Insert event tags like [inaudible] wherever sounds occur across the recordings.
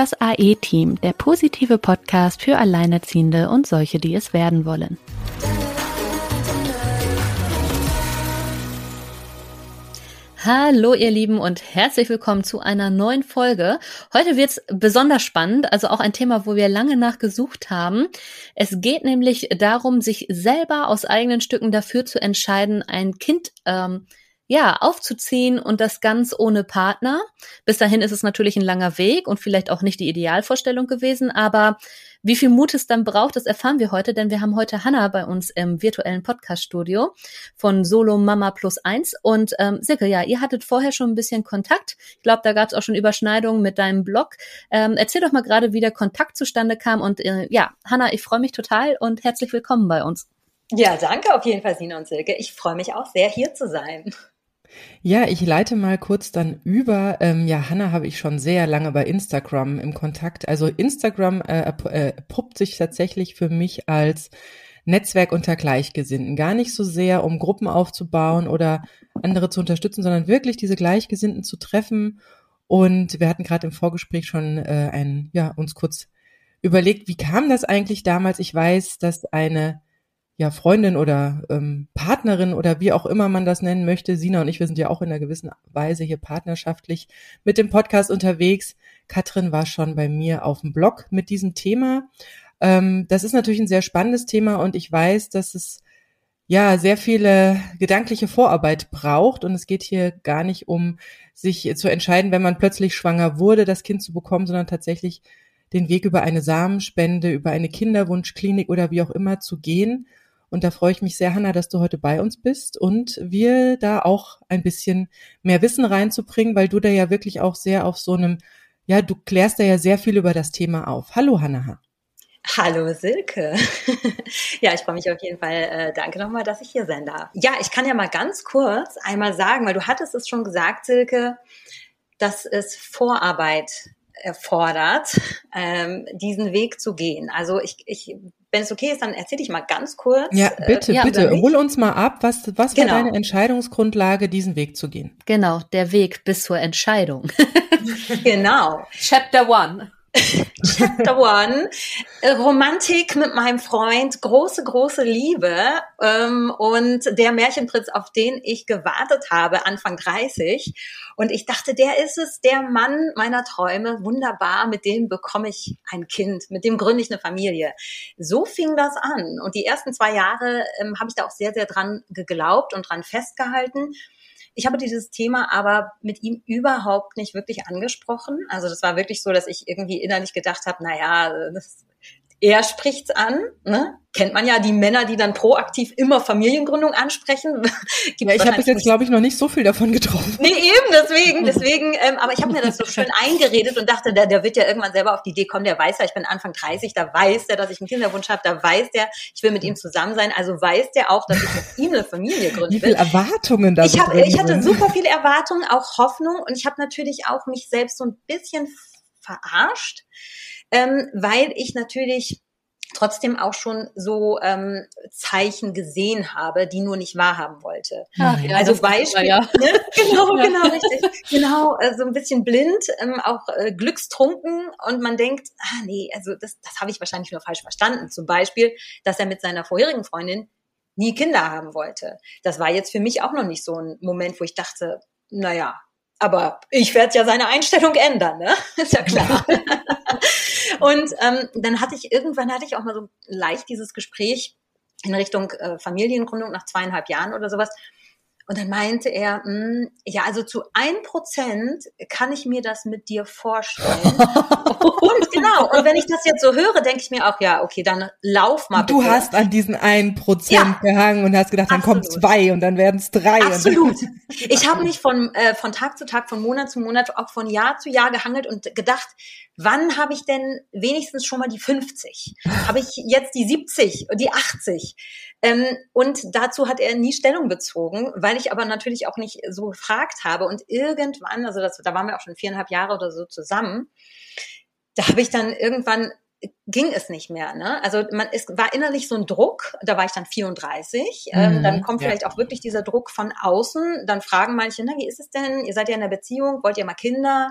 Das AE-Team, der positive Podcast für Alleinerziehende und solche, die es werden wollen. Hallo ihr Lieben und herzlich willkommen zu einer neuen Folge. Heute wird's besonders spannend, also auch ein Thema, wo wir lange nachgesucht haben. Es geht nämlich darum, sich selber aus eigenen Stücken dafür zu entscheiden, ein Kind ähm, ja, aufzuziehen und das ganz ohne Partner. Bis dahin ist es natürlich ein langer Weg und vielleicht auch nicht die Idealvorstellung gewesen, aber wie viel Mut es dann braucht, das erfahren wir heute, denn wir haben heute Hanna bei uns im virtuellen Podcast-Studio von Solo Mama Plus Eins. Und ähm, Silke, ja, ihr hattet vorher schon ein bisschen Kontakt. Ich glaube, da gab es auch schon Überschneidungen mit deinem Blog. Ähm, erzähl doch mal gerade, wie der Kontakt zustande kam. Und äh, ja, Hanna, ich freue mich total und herzlich willkommen bei uns. Ja, danke auf jeden Fall, Sina und Silke. Ich freue mich auch sehr, hier zu sein. Ja, ich leite mal kurz dann über. Ähm, ja, Hanna habe ich schon sehr lange bei Instagram im Kontakt. Also Instagram äh, äh, puppt sich tatsächlich für mich als Netzwerk unter Gleichgesinnten. Gar nicht so sehr, um Gruppen aufzubauen oder andere zu unterstützen, sondern wirklich diese Gleichgesinnten zu treffen. Und wir hatten gerade im Vorgespräch schon äh, ein, ja, uns kurz überlegt, wie kam das eigentlich damals? Ich weiß, dass eine ja, Freundin oder ähm, Partnerin oder wie auch immer man das nennen möchte. Sina und ich, wir sind ja auch in einer gewissen Weise hier partnerschaftlich mit dem Podcast unterwegs. Katrin war schon bei mir auf dem Blog mit diesem Thema. Ähm, das ist natürlich ein sehr spannendes Thema und ich weiß, dass es ja sehr viele gedankliche Vorarbeit braucht und es geht hier gar nicht um sich zu entscheiden, wenn man plötzlich schwanger wurde, das Kind zu bekommen, sondern tatsächlich den Weg über eine Samenspende, über eine Kinderwunschklinik oder wie auch immer zu gehen und da freue ich mich sehr, Hanna, dass du heute bei uns bist und wir da auch ein bisschen mehr Wissen reinzubringen, weil du da ja wirklich auch sehr auf so einem, ja, du klärst da ja sehr viel über das Thema auf. Hallo, Hanna. Hallo Silke. [laughs] ja, ich freue mich auf jeden Fall. Äh, danke nochmal, dass ich hier sein darf. Ja, ich kann ja mal ganz kurz einmal sagen, weil du hattest es schon gesagt, Silke, dass es Vorarbeit erfordert, ähm, diesen Weg zu gehen. Also ich, ich wenn es okay ist, dann erzähle ich mal ganz kurz. Ja, äh, bitte, äh, bitte, hol uns mal ab. Was, was genau. war deine Entscheidungsgrundlage, diesen Weg zu gehen? Genau, der Weg bis zur Entscheidung. [laughs] genau. Chapter one. Chapter One, Romantik mit meinem Freund, große, große Liebe ähm, und der Märchenprinz, auf den ich gewartet habe, Anfang 30. Und ich dachte, der ist es, der Mann meiner Träume, wunderbar, mit dem bekomme ich ein Kind, mit dem gründe ich eine Familie. So fing das an. Und die ersten zwei Jahre ähm, habe ich da auch sehr, sehr dran geglaubt und dran festgehalten. Ich habe dieses Thema aber mit ihm überhaupt nicht wirklich angesprochen. Also das war wirklich so, dass ich irgendwie innerlich gedacht habe, na ja, das er spricht's an, ne? Kennt man ja die Männer, die dann proaktiv immer Familiengründung ansprechen. [laughs] ja, ich habe bis jetzt, glaube ich, noch nicht so viel davon getroffen. Nee, eben, deswegen, deswegen, ähm, aber ich habe mir das so [laughs] schön eingeredet und dachte, der, der wird ja irgendwann selber auf die Idee kommen, der weiß ja, ich bin Anfang 30, da weiß der, dass ich einen Kinderwunsch habe, da weiß der, ich will mit ihm zusammen sein, also weiß der auch, dass ich mit ihm eine Familie gründe. Wie viele Erwartungen da ich, hab, ich hatte super viele Erwartungen, auch Hoffnung und ich habe natürlich auch mich selbst so ein bisschen verarscht ähm, weil ich natürlich trotzdem auch schon so ähm, Zeichen gesehen habe, die nur nicht wahrhaben wollte. Ach, ja, also Beispiel, ja. ne? genau, [laughs] ja. genau, richtig, genau, äh, so ein bisschen blind, ähm, auch äh, glückstrunken und man denkt, ah nee, also das, das habe ich wahrscheinlich nur falsch verstanden. Zum Beispiel, dass er mit seiner vorherigen Freundin nie Kinder haben wollte. Das war jetzt für mich auch noch nicht so ein Moment, wo ich dachte, naja, aber ich werde ja seine Einstellung ändern, ne? [laughs] Ist ja klar. [laughs] und ähm, dann hatte ich irgendwann hatte ich auch mal so leicht dieses Gespräch in Richtung äh, Familiengründung nach zweieinhalb Jahren oder sowas. Und dann meinte er, mh, hm, ja, also zu ein Prozent kann ich mir das mit dir vorstellen. [laughs] und genau, und wenn ich das jetzt so höre, denke ich mir auch, ja, okay, dann lauf mal. Bitte. Du hast an diesen ein Prozent ja, gehangen und hast gedacht, dann kommen zwei und dann werden es drei. Absolut. [laughs] Ich habe mich von, äh, von Tag zu Tag, von Monat zu Monat, auch von Jahr zu Jahr gehangelt und gedacht, wann habe ich denn wenigstens schon mal die 50? Habe ich jetzt die 70, die 80? Ähm, und dazu hat er nie Stellung bezogen, weil ich aber natürlich auch nicht so gefragt habe. Und irgendwann, also das, da waren wir auch schon viereinhalb Jahre oder so zusammen, da habe ich dann irgendwann ging es nicht mehr. Ne? Also man es war innerlich so ein Druck. Da war ich dann 34. Ähm, mhm, ähm, dann kommt ja. vielleicht auch wirklich dieser Druck von außen. Dann fragen manche, na wie ist es denn? Ihr seid ja in der Beziehung, wollt ihr mal Kinder?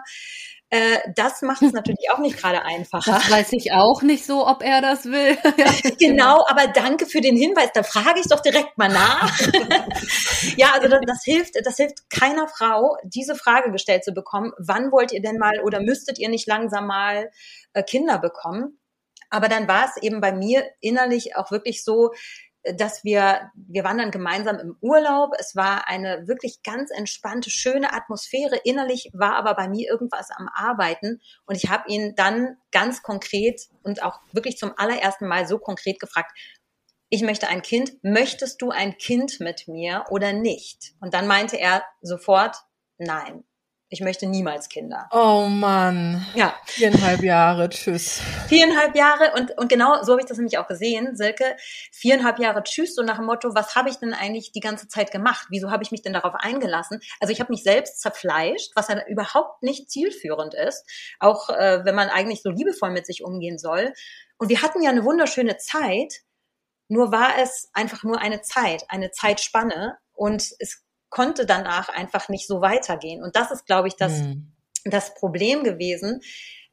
Äh, das macht es [laughs] natürlich auch nicht gerade einfacher. Das weiß ich auch nicht so, ob er das will. [laughs] genau, aber danke für den Hinweis. Da frage ich doch direkt mal nach. [laughs] ja, also das, das, hilft, das hilft keiner Frau, diese Frage gestellt zu bekommen. Wann wollt ihr denn mal oder müsstet ihr nicht langsam mal äh, Kinder bekommen? Aber dann war es eben bei mir innerlich auch wirklich so, dass wir, wir waren dann gemeinsam im Urlaub. Es war eine wirklich ganz entspannte, schöne Atmosphäre. Innerlich war aber bei mir irgendwas am Arbeiten. Und ich habe ihn dann ganz konkret und auch wirklich zum allerersten Mal so konkret gefragt, ich möchte ein Kind, möchtest du ein Kind mit mir oder nicht? Und dann meinte er sofort, nein ich möchte niemals Kinder. Oh Mann. Ja. Viereinhalb Jahre, tschüss. Viereinhalb Jahre und, und genau so habe ich das nämlich auch gesehen, Silke. Viereinhalb Jahre tschüss, so nach dem Motto, was habe ich denn eigentlich die ganze Zeit gemacht? Wieso habe ich mich denn darauf eingelassen? Also ich habe mich selbst zerfleischt, was ja überhaupt nicht zielführend ist, auch äh, wenn man eigentlich so liebevoll mit sich umgehen soll. Und wir hatten ja eine wunderschöne Zeit, nur war es einfach nur eine Zeit, eine Zeitspanne und es konnte danach einfach nicht so weitergehen. Und das ist, glaube ich, das, mhm. das Problem gewesen.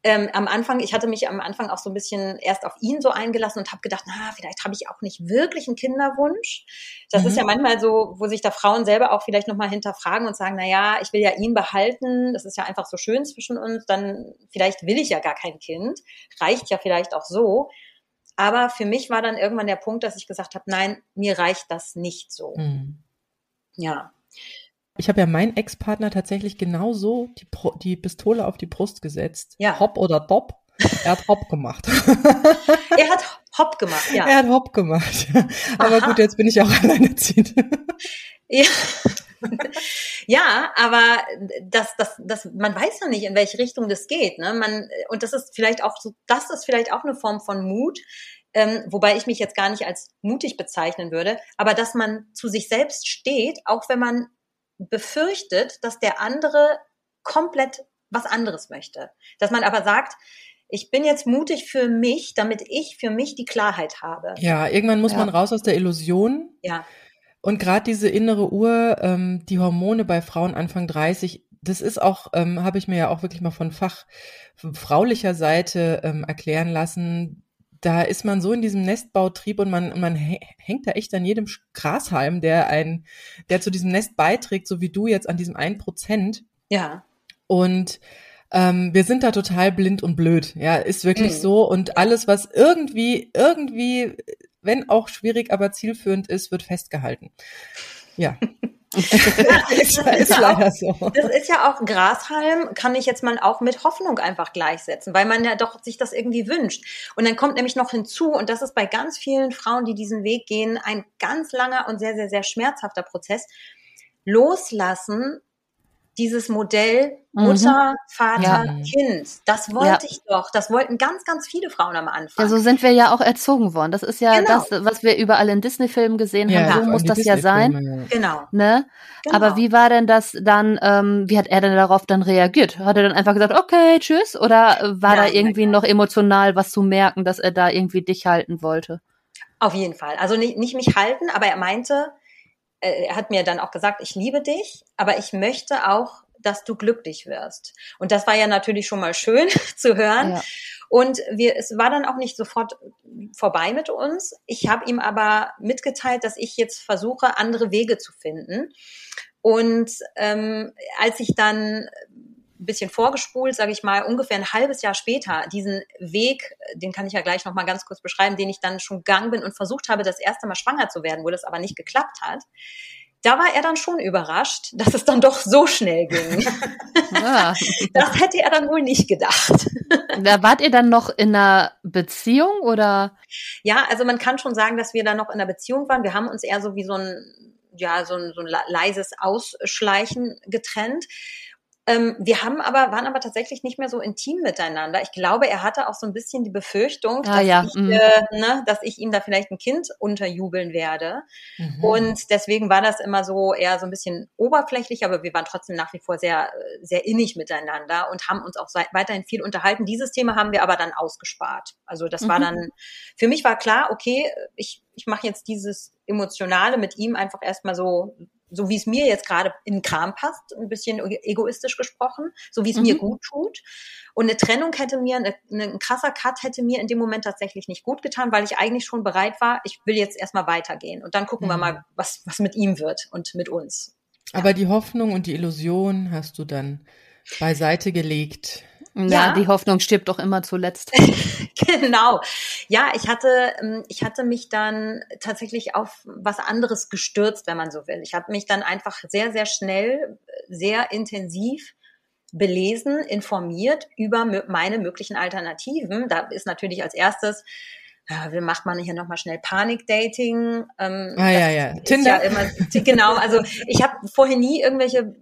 Ähm, am Anfang, ich hatte mich am Anfang auch so ein bisschen erst auf ihn so eingelassen und habe gedacht, na, vielleicht habe ich auch nicht wirklich einen Kinderwunsch. Das mhm. ist ja manchmal so, wo sich da Frauen selber auch vielleicht nochmal hinterfragen und sagen, na ja, ich will ja ihn behalten, das ist ja einfach so schön zwischen uns, dann vielleicht will ich ja gar kein Kind, reicht ja vielleicht auch so. Aber für mich war dann irgendwann der Punkt, dass ich gesagt habe, nein, mir reicht das nicht so. Mhm. Ja. Ich habe ja meinen Ex-Partner tatsächlich genauso die, die Pistole auf die Brust gesetzt. Ja. Hopp oder Dopp. Er hat Hopp gemacht. [laughs] er hat Hopp gemacht, ja. Er hat Hopp gemacht. [laughs] Aber Aha. gut, jetzt bin ich auch [laughs] alleinerziehend. Ja. ja, aber das, das, das, man weiß ja nicht, in welche Richtung das geht. Ne? Man, und das ist vielleicht auch so, das ist vielleicht auch eine Form von Mut, ähm, wobei ich mich jetzt gar nicht als mutig bezeichnen würde, aber dass man zu sich selbst steht, auch wenn man befürchtet, dass der andere komplett was anderes möchte. Dass man aber sagt, ich bin jetzt mutig für mich, damit ich für mich die Klarheit habe. Ja, irgendwann muss ja. man raus aus der Illusion. Ja. Und gerade diese innere Uhr, ähm, die Hormone bei Frauen Anfang 30, das ist auch, ähm, habe ich mir ja auch wirklich mal von Fach von fraulicher Seite ähm, erklären lassen, da ist man so in diesem Nestbautrieb und man, man hängt da echt an jedem Grashalm, der ein, der zu diesem Nest beiträgt, so wie du jetzt an diesem ein Prozent. Ja. Und ähm, wir sind da total blind und blöd. Ja, ist wirklich mhm. so. Und alles, was irgendwie, irgendwie, wenn auch schwierig, aber zielführend ist, wird festgehalten. Ja. ja, [laughs] ist, ist ja auch, so. Das ist ja auch Grashalm, kann ich jetzt mal auch mit Hoffnung einfach gleichsetzen, weil man ja doch sich das irgendwie wünscht. Und dann kommt nämlich noch hinzu, und das ist bei ganz vielen Frauen, die diesen Weg gehen, ein ganz langer und sehr, sehr, sehr schmerzhafter Prozess. Loslassen dieses Modell mhm. Mutter, mhm. Vater, ja. Kind. Das wollte ja. ich doch. Das wollten ganz, ganz viele Frauen am Anfang. Ja, so sind wir ja auch erzogen worden. Das ist ja genau. das, was wir überall in Disney-Filmen gesehen ja, haben. So muss das ja sein. Genau. Ne? Genau. Aber wie war denn das dann, ähm, wie hat er denn darauf dann reagiert? Hat er dann einfach gesagt, okay, tschüss? Oder war da irgendwie noch emotional was zu merken, dass er da irgendwie dich halten wollte? Auf jeden Fall. Also nicht, nicht mich halten, aber er meinte, er hat mir dann auch gesagt, ich liebe dich, aber ich möchte auch, dass du glücklich wirst. Und das war ja natürlich schon mal schön [laughs] zu hören. Ja. Und wir, es war dann auch nicht sofort vorbei mit uns. Ich habe ihm aber mitgeteilt, dass ich jetzt versuche, andere Wege zu finden. Und ähm, als ich dann ein bisschen vorgespult, sage ich mal, ungefähr ein halbes Jahr später, diesen Weg, den kann ich ja gleich noch mal ganz kurz beschreiben, den ich dann schon gegangen bin und versucht habe, das erste Mal schwanger zu werden, wo das aber nicht geklappt hat. Da war er dann schon überrascht, dass es dann doch so schnell ging. [laughs] Ah. [laughs] Das hätte er dann wohl nicht gedacht. Da wart ihr dann noch in einer Beziehung oder? Ja, also man kann schon sagen, dass wir dann noch in einer Beziehung waren. Wir haben uns eher so wie so ein ja, so ein, so ein leises Ausschleichen getrennt. Ähm, wir haben aber, waren aber tatsächlich nicht mehr so intim miteinander. Ich glaube, er hatte auch so ein bisschen die Befürchtung, ah, dass, ja. ich, mhm. äh, ne, dass ich ihm da vielleicht ein Kind unterjubeln werde. Mhm. Und deswegen war das immer so eher so ein bisschen oberflächlich, aber wir waren trotzdem nach wie vor sehr, sehr innig miteinander und haben uns auch weiterhin viel unterhalten. Dieses Thema haben wir aber dann ausgespart. Also das mhm. war dann, für mich war klar, okay, ich, ich mache jetzt dieses Emotionale mit ihm einfach erstmal so so wie es mir jetzt gerade in den Kram passt, ein bisschen egoistisch gesprochen, so wie es mhm. mir gut tut. Und eine Trennung hätte mir, eine, ein krasser Cut hätte mir in dem Moment tatsächlich nicht gut getan, weil ich eigentlich schon bereit war, ich will jetzt erstmal weitergehen und dann gucken mhm. wir mal, was, was mit ihm wird und mit uns. Aber die Hoffnung und die Illusion hast du dann beiseite gelegt. Ja, ja, die Hoffnung stirbt doch immer zuletzt. [laughs] genau. Ja, ich hatte, ähm, ich hatte mich dann tatsächlich auf was anderes gestürzt, wenn man so will. Ich habe mich dann einfach sehr, sehr schnell, sehr intensiv belesen, informiert über meine möglichen Alternativen. Da ist natürlich als erstes ja, wie macht man hier nochmal schnell Panik-Dating? Ähm, ah, ja, ja. Tinder. Ja immer, genau, also ich habe vorher nie irgendwelche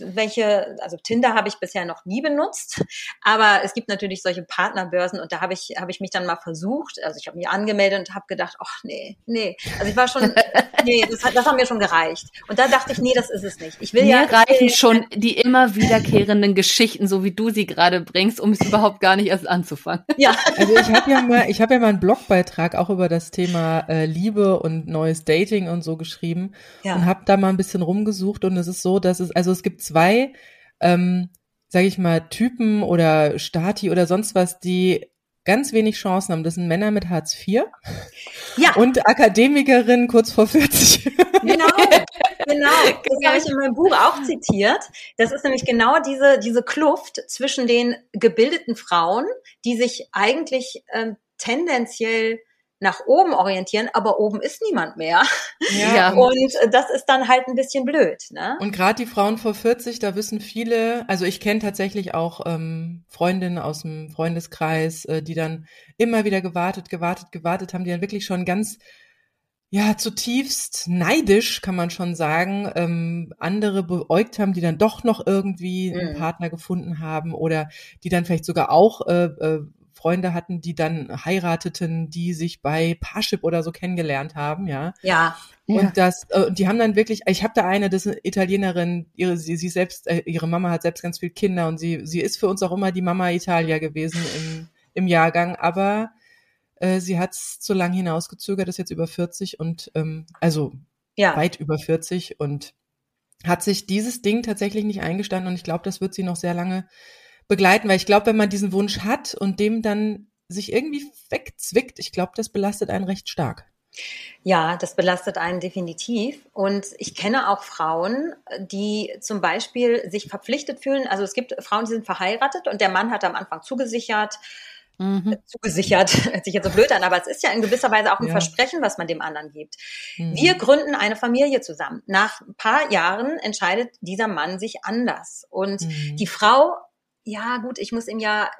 welche, also Tinder habe ich bisher noch nie benutzt, aber es gibt natürlich solche Partnerbörsen und da habe ich, habe ich mich dann mal versucht, also ich habe mich angemeldet und habe gedacht, ach nee, nee, also ich war schon, [laughs] nee, das, hat, das hat mir schon gereicht. Und da dachte ich, nee, das ist es nicht. Ich will mir ja. reichen [laughs] schon die immer wiederkehrenden Geschichten, so wie du sie gerade bringst, um es überhaupt gar nicht erst anzufangen. Ja. Also ich habe ja mal, ich habe ja mal einen Blogbeitrag auch über das Thema äh, Liebe und neues Dating und so geschrieben ja. und habe da mal ein bisschen rumgesucht und es ist so, dass es, also es gibt zwei, ähm, sage ich mal, Typen oder Stati oder sonst was, die ganz wenig Chancen haben. Das sind Männer mit Hartz IV [laughs] ja. und Akademikerinnen kurz vor 40. [laughs] Genau, genau. Das [laughs] habe ich in meinem Buch auch zitiert. Das ist nämlich genau diese, diese Kluft zwischen den gebildeten Frauen, die sich eigentlich ähm, tendenziell nach oben orientieren, aber oben ist niemand mehr. Ja. Und das ist dann halt ein bisschen blöd. Ne? Und gerade die Frauen vor 40, da wissen viele, also ich kenne tatsächlich auch ähm, Freundinnen aus dem Freundeskreis, äh, die dann immer wieder gewartet, gewartet, gewartet haben, die dann wirklich schon ganz ja, zutiefst neidisch, kann man schon sagen, ähm, andere beäugt haben, die dann doch noch irgendwie einen mhm. Partner gefunden haben oder die dann vielleicht sogar auch äh, äh, Freunde hatten, die dann heirateten, die sich bei Parship oder so kennengelernt haben, ja. Ja. Und ja. das, äh, die haben dann wirklich, ich habe da eine, das ist eine Italienerin, ihre, sie, sie selbst, äh, ihre Mama hat selbst ganz viele Kinder und sie, sie ist für uns auch immer die Mama Italia gewesen im, im Jahrgang, aber äh, sie hat es zu lang hinausgezögert, ist jetzt über 40 und ähm, also ja. weit über 40 und hat sich dieses Ding tatsächlich nicht eingestanden und ich glaube, das wird sie noch sehr lange begleiten, weil ich glaube, wenn man diesen Wunsch hat und dem dann sich irgendwie wegzwickt, ich glaube, das belastet einen recht stark. Ja, das belastet einen definitiv. Und ich kenne auch Frauen, die zum Beispiel sich verpflichtet fühlen. Also es gibt Frauen, die sind verheiratet und der Mann hat am Anfang zugesichert, mhm. Äh, zugesichert, [laughs] hört sich jetzt so blöd an, aber es ist ja in gewisser Weise auch ein ja. Versprechen, was man dem anderen gibt. Mhm. Wir gründen eine Familie zusammen. Nach ein paar Jahren entscheidet dieser Mann sich anders. Und mhm. die Frau ja gut, ich muss ihm ja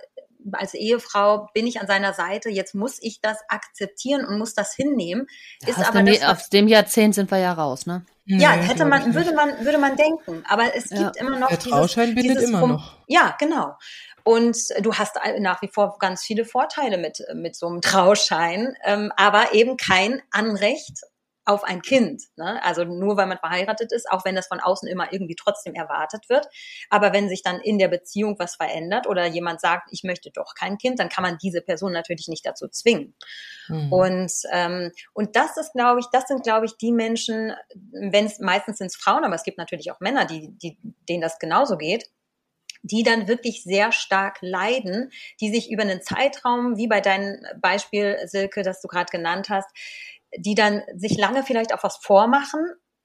als Ehefrau bin ich an seiner Seite, jetzt muss ich das akzeptieren und muss das hinnehmen. Ist aus, aber dem, das, aus dem Jahrzehnt sind wir ja raus, ne? Ja, hätte man, würde man, würde man denken. Aber es gibt ja. immer noch Der Trauschein dieses, bindet immer noch. Ja, genau. Und du hast nach wie vor ganz viele Vorteile mit, mit so einem Trauschein, ähm, aber eben kein Anrecht auf ein Kind. Ne? Also nur weil man verheiratet ist, auch wenn das von außen immer irgendwie trotzdem erwartet wird. Aber wenn sich dann in der Beziehung was verändert oder jemand sagt, ich möchte doch kein Kind, dann kann man diese Person natürlich nicht dazu zwingen. Mhm. Und, ähm, und das ist, glaube ich, das sind, glaube ich, die Menschen, wenn es meistens sind es Frauen, aber es gibt natürlich auch Männer, die, die, denen das genauso geht die dann wirklich sehr stark leiden, die sich über einen Zeitraum, wie bei deinem Beispiel, Silke, das du gerade genannt hast, die dann sich lange vielleicht auch was vormachen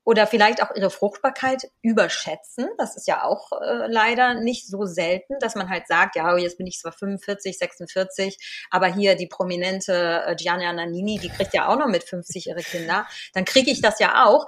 oder vielleicht auch ihre Fruchtbarkeit überschätzen. Das ist ja auch äh, leider nicht so selten, dass man halt sagt, ja, jetzt bin ich zwar 45, 46, aber hier die prominente äh, Gianna Nannini, die kriegt ja auch noch mit 50 ihre Kinder. Dann kriege ich das ja auch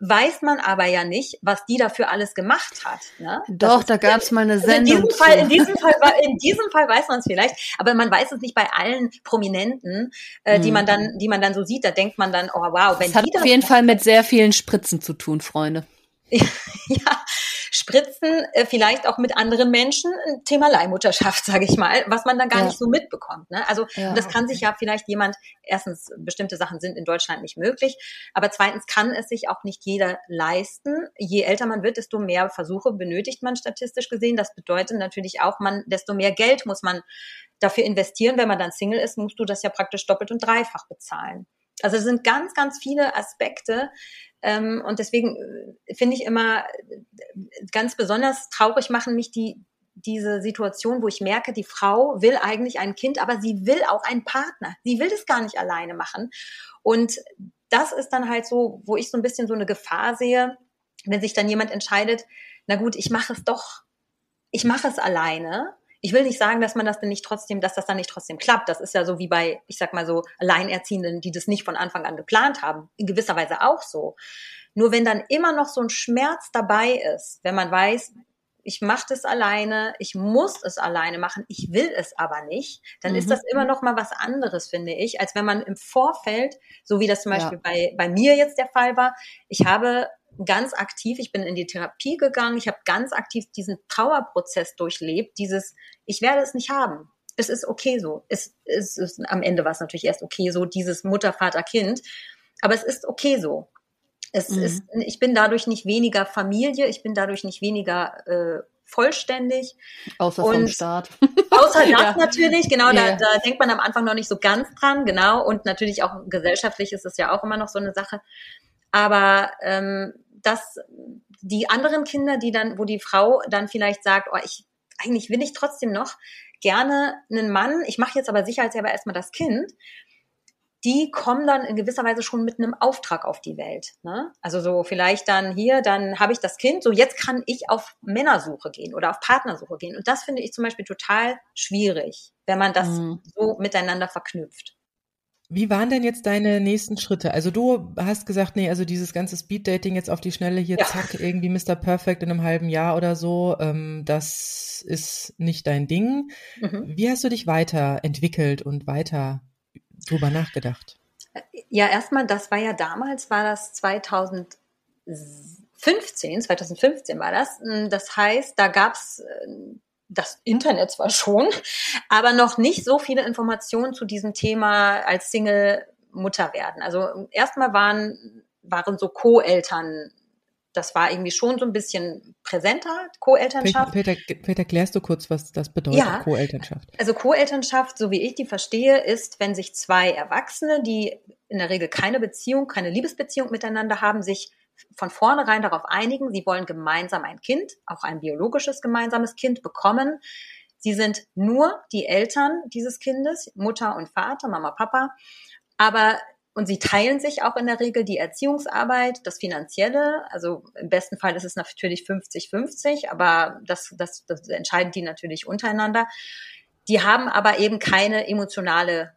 weiß man aber ja nicht, was die dafür alles gemacht hat. Ne? Doch, da gab es mal eine Sendung. Also in, diesem Fall, in, diesem Fall, in diesem Fall weiß man es vielleicht, aber man weiß es nicht bei allen Prominenten, äh, die man mhm. dann, die man dann so sieht. Da denkt man dann, oh wow, wenn das hat die das auf jeden Fall mit sehr vielen Spritzen zu tun, Freunde. [laughs] ja, Spritzen äh, vielleicht auch mit anderen Menschen, Thema Leihmutterschaft, [laughs] sage ich mal, was man dann gar ja. nicht so mitbekommt. Ne? Also ja, das kann sich ja vielleicht jemand, erstens, bestimmte Sachen sind in Deutschland nicht möglich, aber zweitens kann es sich auch nicht jeder leisten. Je älter man wird, desto mehr Versuche benötigt man statistisch gesehen. Das bedeutet natürlich auch, man, desto mehr Geld muss man dafür investieren. Wenn man dann Single ist, musst du das ja praktisch doppelt und dreifach bezahlen. Also es sind ganz, ganz viele Aspekte, Ähm, und deswegen äh, finde ich immer ganz besonders traurig machen mich die, diese Situation, wo ich merke, die Frau will eigentlich ein Kind, aber sie will auch einen Partner. Sie will das gar nicht alleine machen. Und das ist dann halt so, wo ich so ein bisschen so eine Gefahr sehe, wenn sich dann jemand entscheidet, na gut, ich mache es doch, ich mache es alleine. Ich will nicht sagen, dass man das dann nicht trotzdem, dass das dann nicht trotzdem klappt. Das ist ja so wie bei, ich sag mal so, Alleinerziehenden, die das nicht von Anfang an geplant haben. In gewisser Weise auch so. Nur wenn dann immer noch so ein Schmerz dabei ist, wenn man weiß, ich mache das alleine, ich muss es alleine machen, ich will es aber nicht, dann mhm. ist das immer noch mal was anderes, finde ich, als wenn man im Vorfeld, so wie das zum Beispiel ja. bei, bei mir jetzt der Fall war, ich habe ganz aktiv, ich bin in die Therapie gegangen, ich habe ganz aktiv diesen Trauerprozess durchlebt, dieses, ich werde es nicht haben. Es ist okay so. Es, es ist am Ende war es natürlich erst okay so, dieses Mutter, Vater, Kind. Aber es ist okay so. Es mhm. ist, ich bin dadurch nicht weniger Familie, ich bin dadurch nicht weniger äh, vollständig. Außer und vom Staat. [laughs] Außer das [laughs] ja. natürlich, genau, ja. da, da denkt man am Anfang noch nicht so ganz dran, genau. Und natürlich auch gesellschaftlich ist es ja auch immer noch so eine Sache. Aber ähm, dass die anderen Kinder, die dann, wo die Frau dann vielleicht sagt, oh, ich eigentlich will ich trotzdem noch gerne einen Mann, ich mache jetzt aber sicherheitshalber erstmal das Kind, die kommen dann in gewisser Weise schon mit einem Auftrag auf die Welt. Ne? Also so vielleicht dann hier, dann habe ich das Kind, so jetzt kann ich auf Männersuche gehen oder auf Partnersuche gehen. Und das finde ich zum Beispiel total schwierig, wenn man das mhm. so miteinander verknüpft. Wie waren denn jetzt deine nächsten Schritte? Also du hast gesagt, nee, also dieses ganze Speed-Dating jetzt auf die Schnelle hier, ja. zack, irgendwie Mr. Perfect in einem halben Jahr oder so, ähm, das ist nicht dein Ding. Mhm. Wie hast du dich weiterentwickelt und weiter drüber nachgedacht? Ja, erstmal, das war ja damals, war das 2015, 2015 war das. Das heißt, da gab's äh, das Internet zwar schon, aber noch nicht so viele Informationen zu diesem Thema als Single Mutter werden. Also erstmal waren, waren so Co-Eltern das war irgendwie schon so ein bisschen präsenter, Co-Elternschaft. Peter, Peter, klärst du kurz, was das bedeutet, ja, Co-Elternschaft? Also Co-Elternschaft, so wie ich die verstehe, ist, wenn sich zwei Erwachsene, die in der Regel keine Beziehung, keine Liebesbeziehung miteinander haben, sich von vornherein darauf einigen, sie wollen gemeinsam ein Kind, auch ein biologisches gemeinsames Kind bekommen. Sie sind nur die Eltern dieses Kindes, Mutter und Vater, Mama, Papa. Aber und sie teilen sich auch in der Regel die Erziehungsarbeit, das Finanzielle. Also im besten Fall ist es natürlich 50-50, aber das, das, das entscheiden die natürlich untereinander. Die haben aber eben keine emotionale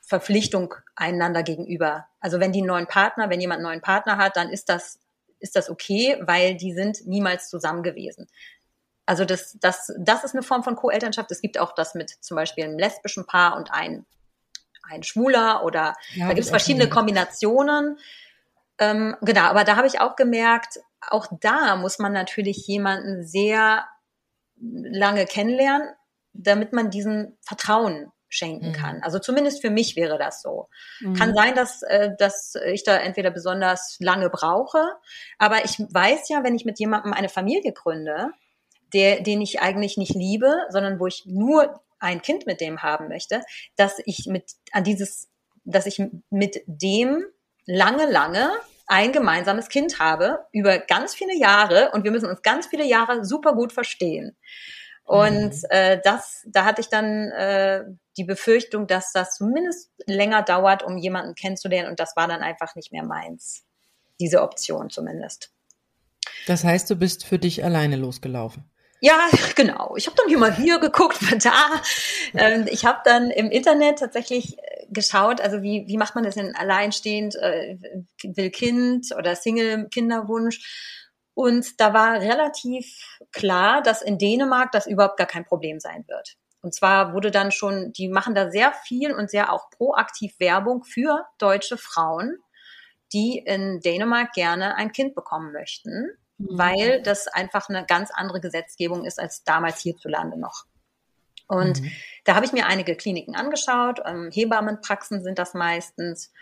Verpflichtung einander gegenüber. Also wenn die einen neuen Partner, wenn jemand einen neuen Partner hat, dann ist das, ist das okay, weil die sind niemals zusammen gewesen. Also das, das, das ist eine Form von Co-Elternschaft. Es gibt auch das mit zum Beispiel einem lesbischen Paar und ein ein Schwuler oder ja, da gibt es verschiedene Kombinationen. Ähm, genau, aber da habe ich auch gemerkt, auch da muss man natürlich jemanden sehr lange kennenlernen, damit man diesen Vertrauen schenken mhm. kann. Also zumindest für mich wäre das so. Mhm. Kann sein, dass, äh, dass ich da entweder besonders lange brauche, aber ich weiß ja, wenn ich mit jemandem eine Familie gründe, der, den ich eigentlich nicht liebe, sondern wo ich nur ein Kind mit dem haben möchte, dass ich mit an dieses, dass ich mit dem lange, lange ein gemeinsames Kind habe über ganz viele Jahre und wir müssen uns ganz viele Jahre super gut verstehen. Und mhm. äh, das, da hatte ich dann äh, die Befürchtung, dass das zumindest länger dauert, um jemanden kennenzulernen. Und das war dann einfach nicht mehr meins. Diese Option zumindest. Das heißt, du bist für dich alleine losgelaufen. Ja, genau. Ich habe dann hier mal hier geguckt, mal [laughs] da. Ähm, ich habe dann im Internet tatsächlich äh, geschaut, also wie, wie macht man das denn alleinstehend, äh, will Kind oder Single-Kinderwunsch. Und da war relativ klar, dass in Dänemark das überhaupt gar kein Problem sein wird. Und zwar wurde dann schon, die machen da sehr viel und sehr auch proaktiv Werbung für deutsche Frauen, die in Dänemark gerne ein Kind bekommen möchten Mhm. weil das einfach eine ganz andere Gesetzgebung ist als damals hierzulande noch. Und mhm. da habe ich mir einige Kliniken angeschaut, ähm, Hebammenpraxen sind das meistens.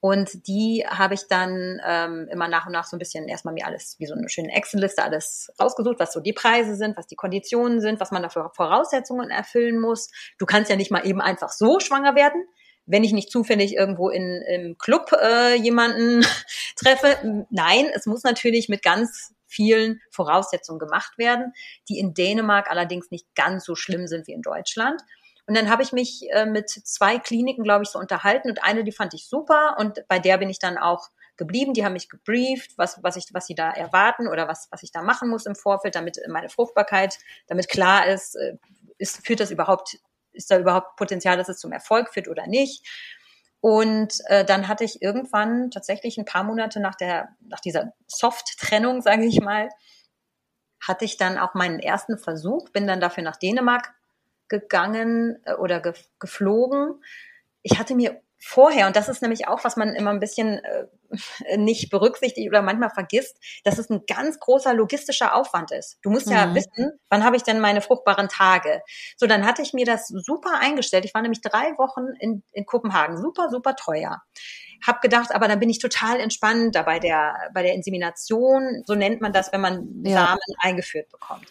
Und die habe ich dann ähm, immer nach und nach so ein bisschen erstmal mir alles wie so eine schöne Excel-Liste alles rausgesucht, was so die Preise sind, was die Konditionen sind, was man dafür Voraussetzungen erfüllen muss. Du kannst ja nicht mal eben einfach so schwanger werden. wenn ich nicht zufällig irgendwo in, im Club äh, jemanden [laughs] treffe. Nein, es muss natürlich mit ganz vielen Voraussetzungen gemacht werden, die in Dänemark allerdings nicht ganz so schlimm sind wie in Deutschland. Und dann habe ich mich äh, mit zwei Kliniken, glaube ich, so unterhalten und eine, die fand ich super und bei der bin ich dann auch geblieben. Die haben mich gebrieft, was, was, ich, was sie da erwarten oder was, was ich da machen muss im Vorfeld, damit meine Fruchtbarkeit, damit klar ist, äh, ist führt das überhaupt, ist da überhaupt Potenzial, dass es zum Erfolg führt oder nicht. Und äh, dann hatte ich irgendwann tatsächlich ein paar Monate nach der, nach dieser Soft-Trennung, sage ich mal, hatte ich dann auch meinen ersten Versuch, bin dann dafür nach Dänemark gegangen äh, oder ge geflogen. Ich hatte mir vorher, und das ist nämlich auch, was man immer ein bisschen äh, [laughs] nicht berücksichtigt oder manchmal vergisst, dass es ein ganz großer logistischer Aufwand ist. Du musst mhm. ja wissen, wann habe ich denn meine fruchtbaren Tage? So, dann hatte ich mir das super eingestellt. Ich war nämlich drei Wochen in, in Kopenhagen, super, super teuer. Hab gedacht, aber dann bin ich total entspannt da bei der, bei der Insemination. So nennt man das, wenn man ja. Samen eingeführt bekommt.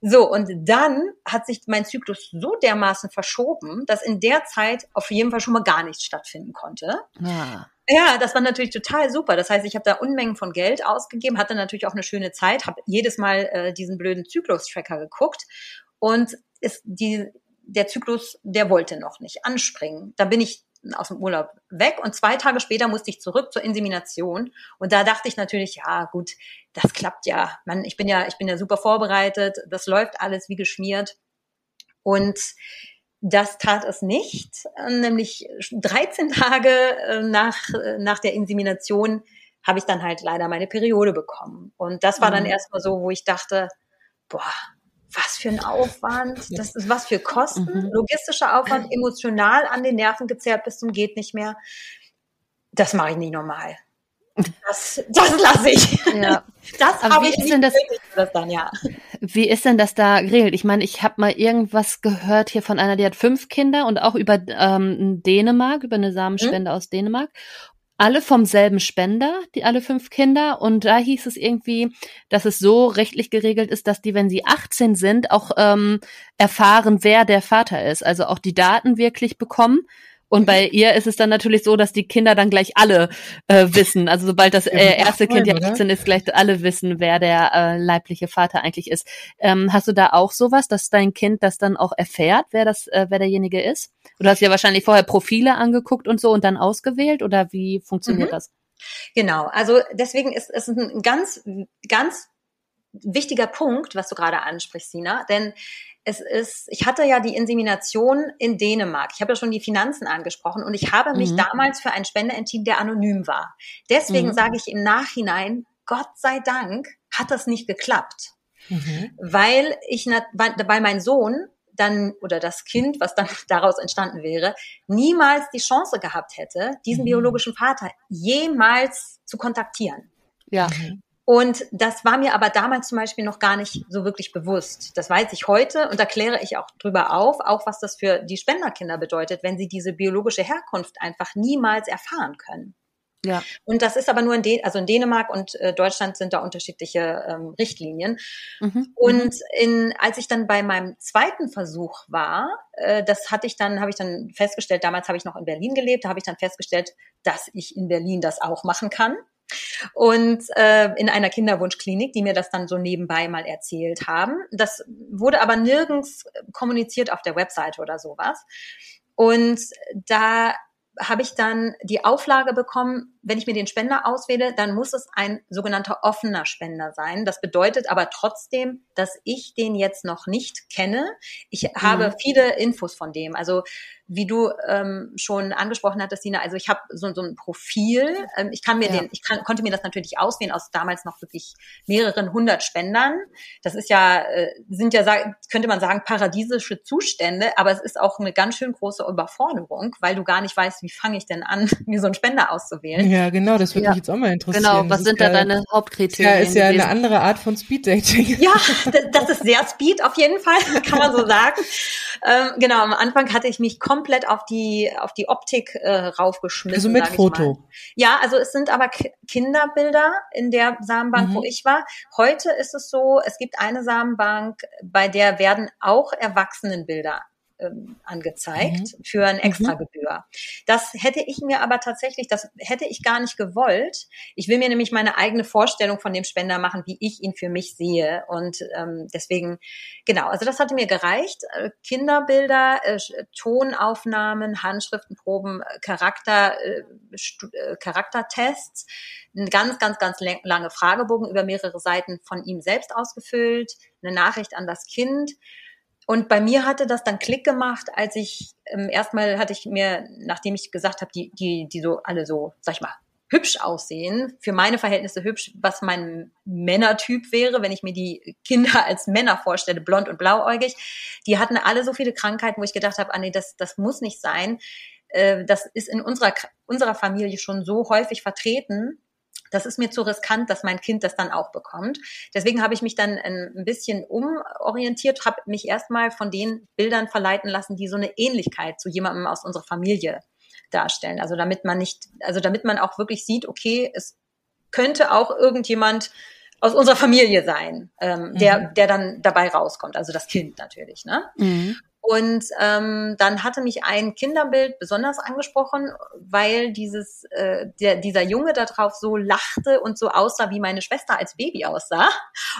So, und dann hat sich mein Zyklus so dermaßen verschoben, dass in der Zeit auf jeden Fall schon mal gar nichts stattfinden konnte. Ja. Ja, das war natürlich total super. Das heißt, ich habe da Unmengen von Geld ausgegeben, hatte natürlich auch eine schöne Zeit, habe jedes Mal äh, diesen blöden Zyklus-Tracker geguckt und ist die, der Zyklus, der wollte noch nicht anspringen. Da bin ich aus dem Urlaub weg und zwei Tage später musste ich zurück zur Insemination und da dachte ich natürlich, ja gut, das klappt ja. Man, ich bin ja, ich bin ja super vorbereitet, das läuft alles wie geschmiert und das tat es nicht, nämlich 13 Tage äh, nach, äh, nach der Insemination habe ich dann halt leider meine Periode bekommen. Und das war dann mhm. erstmal so, wo ich dachte, boah, was für ein Aufwand, das ist was für Kosten, mhm. logistischer Aufwand, emotional an den Nerven gezerrt bis zum geht nicht mehr. Das mache ich nicht normal. Das, das lasse ich. Ja. Das habe ich nicht das, das dann, ja. Wie ist denn das da geregelt? Ich meine, ich habe mal irgendwas gehört hier von einer, die hat fünf Kinder und auch über ähm, Dänemark, über eine Samenspende hm? aus Dänemark alle vom selben Spender, die alle fünf Kinder. Und da hieß es irgendwie, dass es so rechtlich geregelt ist, dass die, wenn sie 18 sind, auch ähm, erfahren, wer der Vater ist. Also auch die Daten wirklich bekommen. Und bei ihr ist es dann natürlich so, dass die Kinder dann gleich alle äh, wissen. Also sobald das äh, erste Kind ja 18 ist, gleich alle wissen, wer der äh, leibliche Vater eigentlich ist. Ähm, hast du da auch sowas, dass dein Kind das dann auch erfährt, wer das, äh, wer derjenige ist? Du hast ja wahrscheinlich vorher Profile angeguckt und so und dann ausgewählt oder wie funktioniert mhm. das? Genau, also deswegen ist es ein ganz, ganz wichtiger Punkt, was du gerade ansprichst, Sina, denn es ist, ich hatte ja die Insemination in Dänemark. Ich habe ja schon die Finanzen angesprochen und ich habe mich mhm. damals für einen Spender entschieden, der anonym war. Deswegen mhm. sage ich im Nachhinein, Gott sei Dank hat das nicht geklappt. Mhm. Weil ich, weil mein Sohn dann oder das Kind, was dann [laughs] daraus entstanden wäre, niemals die Chance gehabt hätte, diesen mhm. biologischen Vater jemals zu kontaktieren. Ja. Mhm. Und das war mir aber damals zum Beispiel noch gar nicht so wirklich bewusst. Das weiß ich heute und da kläre ich auch drüber auf, auch was das für die Spenderkinder bedeutet, wenn sie diese biologische Herkunft einfach niemals erfahren können. Ja. Und das ist aber nur in, Dän also in Dänemark und äh, Deutschland sind da unterschiedliche ähm, Richtlinien. Mhm. Und in, als ich dann bei meinem zweiten Versuch war, äh, das hatte ich dann, habe ich dann festgestellt, damals habe ich noch in Berlin gelebt, da habe ich dann festgestellt, dass ich in Berlin das auch machen kann und äh, in einer Kinderwunschklinik, die mir das dann so nebenbei mal erzählt haben. Das wurde aber nirgends kommuniziert auf der Webseite oder sowas. Und da habe ich dann die Auflage bekommen, wenn ich mir den Spender auswähle, dann muss es ein sogenannter offener Spender sein. Das bedeutet aber trotzdem, dass ich den jetzt noch nicht kenne. Ich mhm. habe viele Infos von dem. Also wie du ähm, schon angesprochen hattest, Sina, also ich habe so, so ein Profil. Ähm, ich kann mir ja. den, ich kann, konnte mir das natürlich auswählen aus damals noch wirklich mehreren hundert Spendern. Das ist ja, äh, sind ja, könnte man sagen, paradiesische Zustände, aber es ist auch eine ganz schön große Überforderung, weil du gar nicht weißt, wie fange ich denn an, [laughs] mir so einen Spender auszuwählen. Ja, genau, das würde ja. mich jetzt auch mal interessieren. Genau, was das sind da deine Hauptkriterien? Ja, ist ja gewesen? eine andere Art von Speed-Dating. [laughs] Ja, das ist sehr Speed auf jeden Fall, [laughs] kann man so sagen. Ähm, genau, am Anfang hatte ich mich komplett komplett auf die, auf die Optik äh, raufgeschmissen. Also mit Foto. Ja, also es sind aber Kinderbilder in der Samenbank, mhm. wo ich war. Heute ist es so, es gibt eine Samenbank, bei der werden auch Erwachsenenbilder ähm, angezeigt mhm. für ein mhm. Extragebühr. Das hätte ich mir aber tatsächlich, das hätte ich gar nicht gewollt. Ich will mir nämlich meine eigene Vorstellung von dem Spender machen, wie ich ihn für mich sehe. Und ähm, deswegen, genau, also das hatte mir gereicht. Äh, Kinderbilder, äh, Tonaufnahmen, Handschriftenproben, äh, Charakter, äh, äh, Charaktertests, ein ganz, ganz, ganz lange Fragebogen über mehrere Seiten von ihm selbst ausgefüllt, eine Nachricht an das Kind. Und bei mir hatte das dann Klick gemacht, als ich ähm, erstmal hatte ich mir, nachdem ich gesagt habe, die, die, die so alle so, sag ich mal, hübsch aussehen, für meine Verhältnisse hübsch, was mein Männertyp wäre, wenn ich mir die Kinder [laughs] als Männer vorstelle, blond und blauäugig. Die hatten alle so viele Krankheiten, wo ich gedacht habe, ah nee, das, das muss nicht sein. Äh, das ist in unserer, unserer Familie schon so häufig vertreten, das ist mir zu riskant, dass mein Kind das dann auch bekommt. Deswegen habe ich mich dann ein bisschen umorientiert, habe mich erstmal von den Bildern verleiten lassen, die so eine Ähnlichkeit zu jemandem aus unserer Familie darstellen. Also damit man nicht, also damit man auch wirklich sieht, okay, es könnte auch irgendjemand aus unserer Familie sein, ähm, der, mhm. der dann dabei rauskommt, also das Kind natürlich. Ne? Mhm. Und ähm, dann hatte mich ein Kinderbild besonders angesprochen, weil dieses äh, der, dieser Junge da drauf so lachte und so aussah, wie meine Schwester als Baby aussah.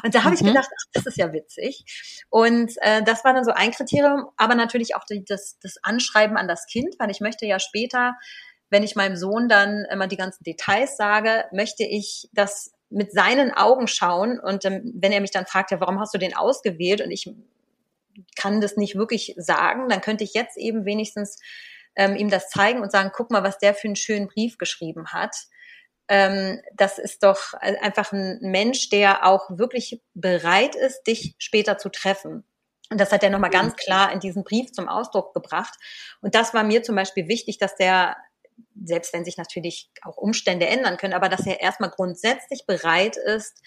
Und da habe mhm. ich gedacht, ach, das ist ja witzig. Und äh, das war dann so ein Kriterium, aber natürlich auch die, das, das Anschreiben an das Kind, weil ich möchte ja später, wenn ich meinem Sohn dann immer die ganzen Details sage, möchte ich das mit seinen Augen schauen und ähm, wenn er mich dann fragt, ja, warum hast du den ausgewählt und ich kann das nicht wirklich sagen, dann könnte ich jetzt eben wenigstens ähm, ihm das zeigen und sagen, guck mal, was der für einen schönen Brief geschrieben hat. Ähm, das ist doch einfach ein Mensch, der auch wirklich bereit ist, dich später zu treffen. Und das hat er nochmal ganz klar in diesem Brief zum Ausdruck gebracht. Und das war mir zum Beispiel wichtig, dass der, selbst wenn sich natürlich auch Umstände ändern können, aber dass er erstmal grundsätzlich bereit ist,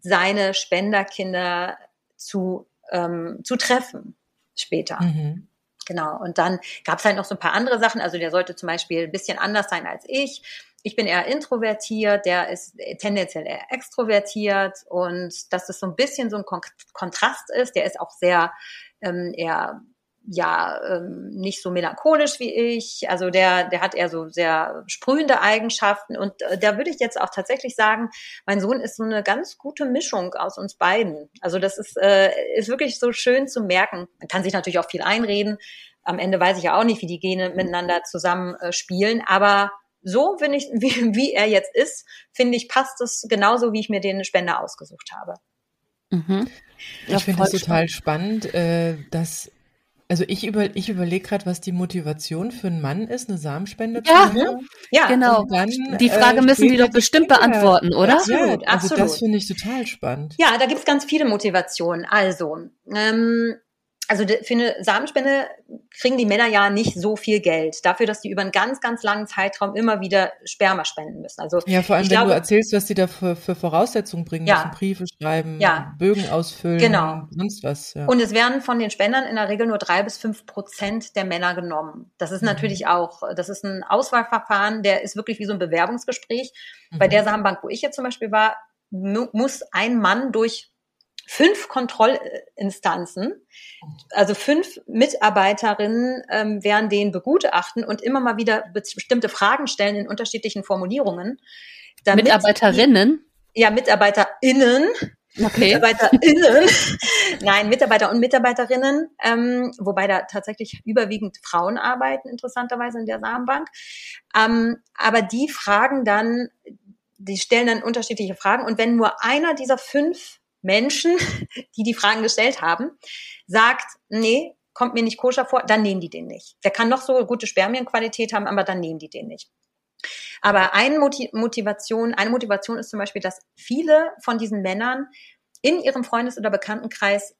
seine Spenderkinder zu ähm, zu treffen später. Mhm. Genau. Und dann gab es halt noch so ein paar andere Sachen. Also der sollte zum Beispiel ein bisschen anders sein als ich. Ich bin eher introvertiert, der ist tendenziell eher extrovertiert und dass das so ein bisschen so ein Kontrast ist. Der ist auch sehr ähm, eher ja ähm, nicht so melancholisch wie ich. Also der, der hat eher so sehr sprühende Eigenschaften. Und äh, da würde ich jetzt auch tatsächlich sagen, mein Sohn ist so eine ganz gute Mischung aus uns beiden. Also das ist, äh, ist wirklich so schön zu merken. Man kann sich natürlich auch viel einreden. Am Ende weiß ich ja auch nicht, wie die Gene miteinander zusammen äh, spielen, aber so, wenn ich, [laughs] wie, wie er jetzt ist, finde ich, passt es genauso, wie ich mir den Spender ausgesucht habe. Mhm. Ich finde es total spannend, äh, dass also ich, über, ich überlege gerade, was die Motivation für einen Mann ist, eine Samenspende ja, zu machen. Ja, genau. Dann, die Frage äh, müssen die doch bestimmt Kinder. beantworten, oder? Absolut, ja, also absolut. das finde ich total spannend. Ja, da gibt es ganz viele Motivationen. Also, ähm, also für eine Samenspende kriegen die Männer ja nicht so viel Geld dafür, dass die über einen ganz, ganz langen Zeitraum immer wieder Sperma spenden müssen. Also ja, vor allem wenn glaube, du erzählst, was die da für, für Voraussetzungen bringen ja, müssen, Briefe schreiben, ja, Bögen ausfüllen, genau. sonst was. Ja. Und es werden von den Spendern in der Regel nur drei bis fünf Prozent der Männer genommen. Das ist mhm. natürlich auch, das ist ein Auswahlverfahren, der ist wirklich wie so ein Bewerbungsgespräch. Mhm. Bei der Samenbank, wo ich jetzt zum Beispiel war, muss ein Mann durch fünf Kontrollinstanzen, also fünf Mitarbeiterinnen ähm, werden den begutachten und immer mal wieder bestimmte Fragen stellen in unterschiedlichen Formulierungen. Mitarbeiterinnen? Die, ja, MitarbeiterInnen. Okay. MitarbeiterInnen. [laughs] Nein, Mitarbeiter und Mitarbeiterinnen, ähm, wobei da tatsächlich überwiegend Frauen arbeiten, interessanterweise in der Samenbank. Ähm, aber die fragen dann, die stellen dann unterschiedliche Fragen und wenn nur einer dieser fünf Menschen, [laughs] die die Fragen gestellt haben, sagt, nee, kommt mir nicht koscher vor, dann nehmen die den nicht. Der kann noch so gute Spermienqualität haben, aber dann nehmen die den nicht. Aber eine Motivation, eine Motivation ist zum Beispiel, dass viele von diesen Männern in ihrem Freundes- oder Bekanntenkreis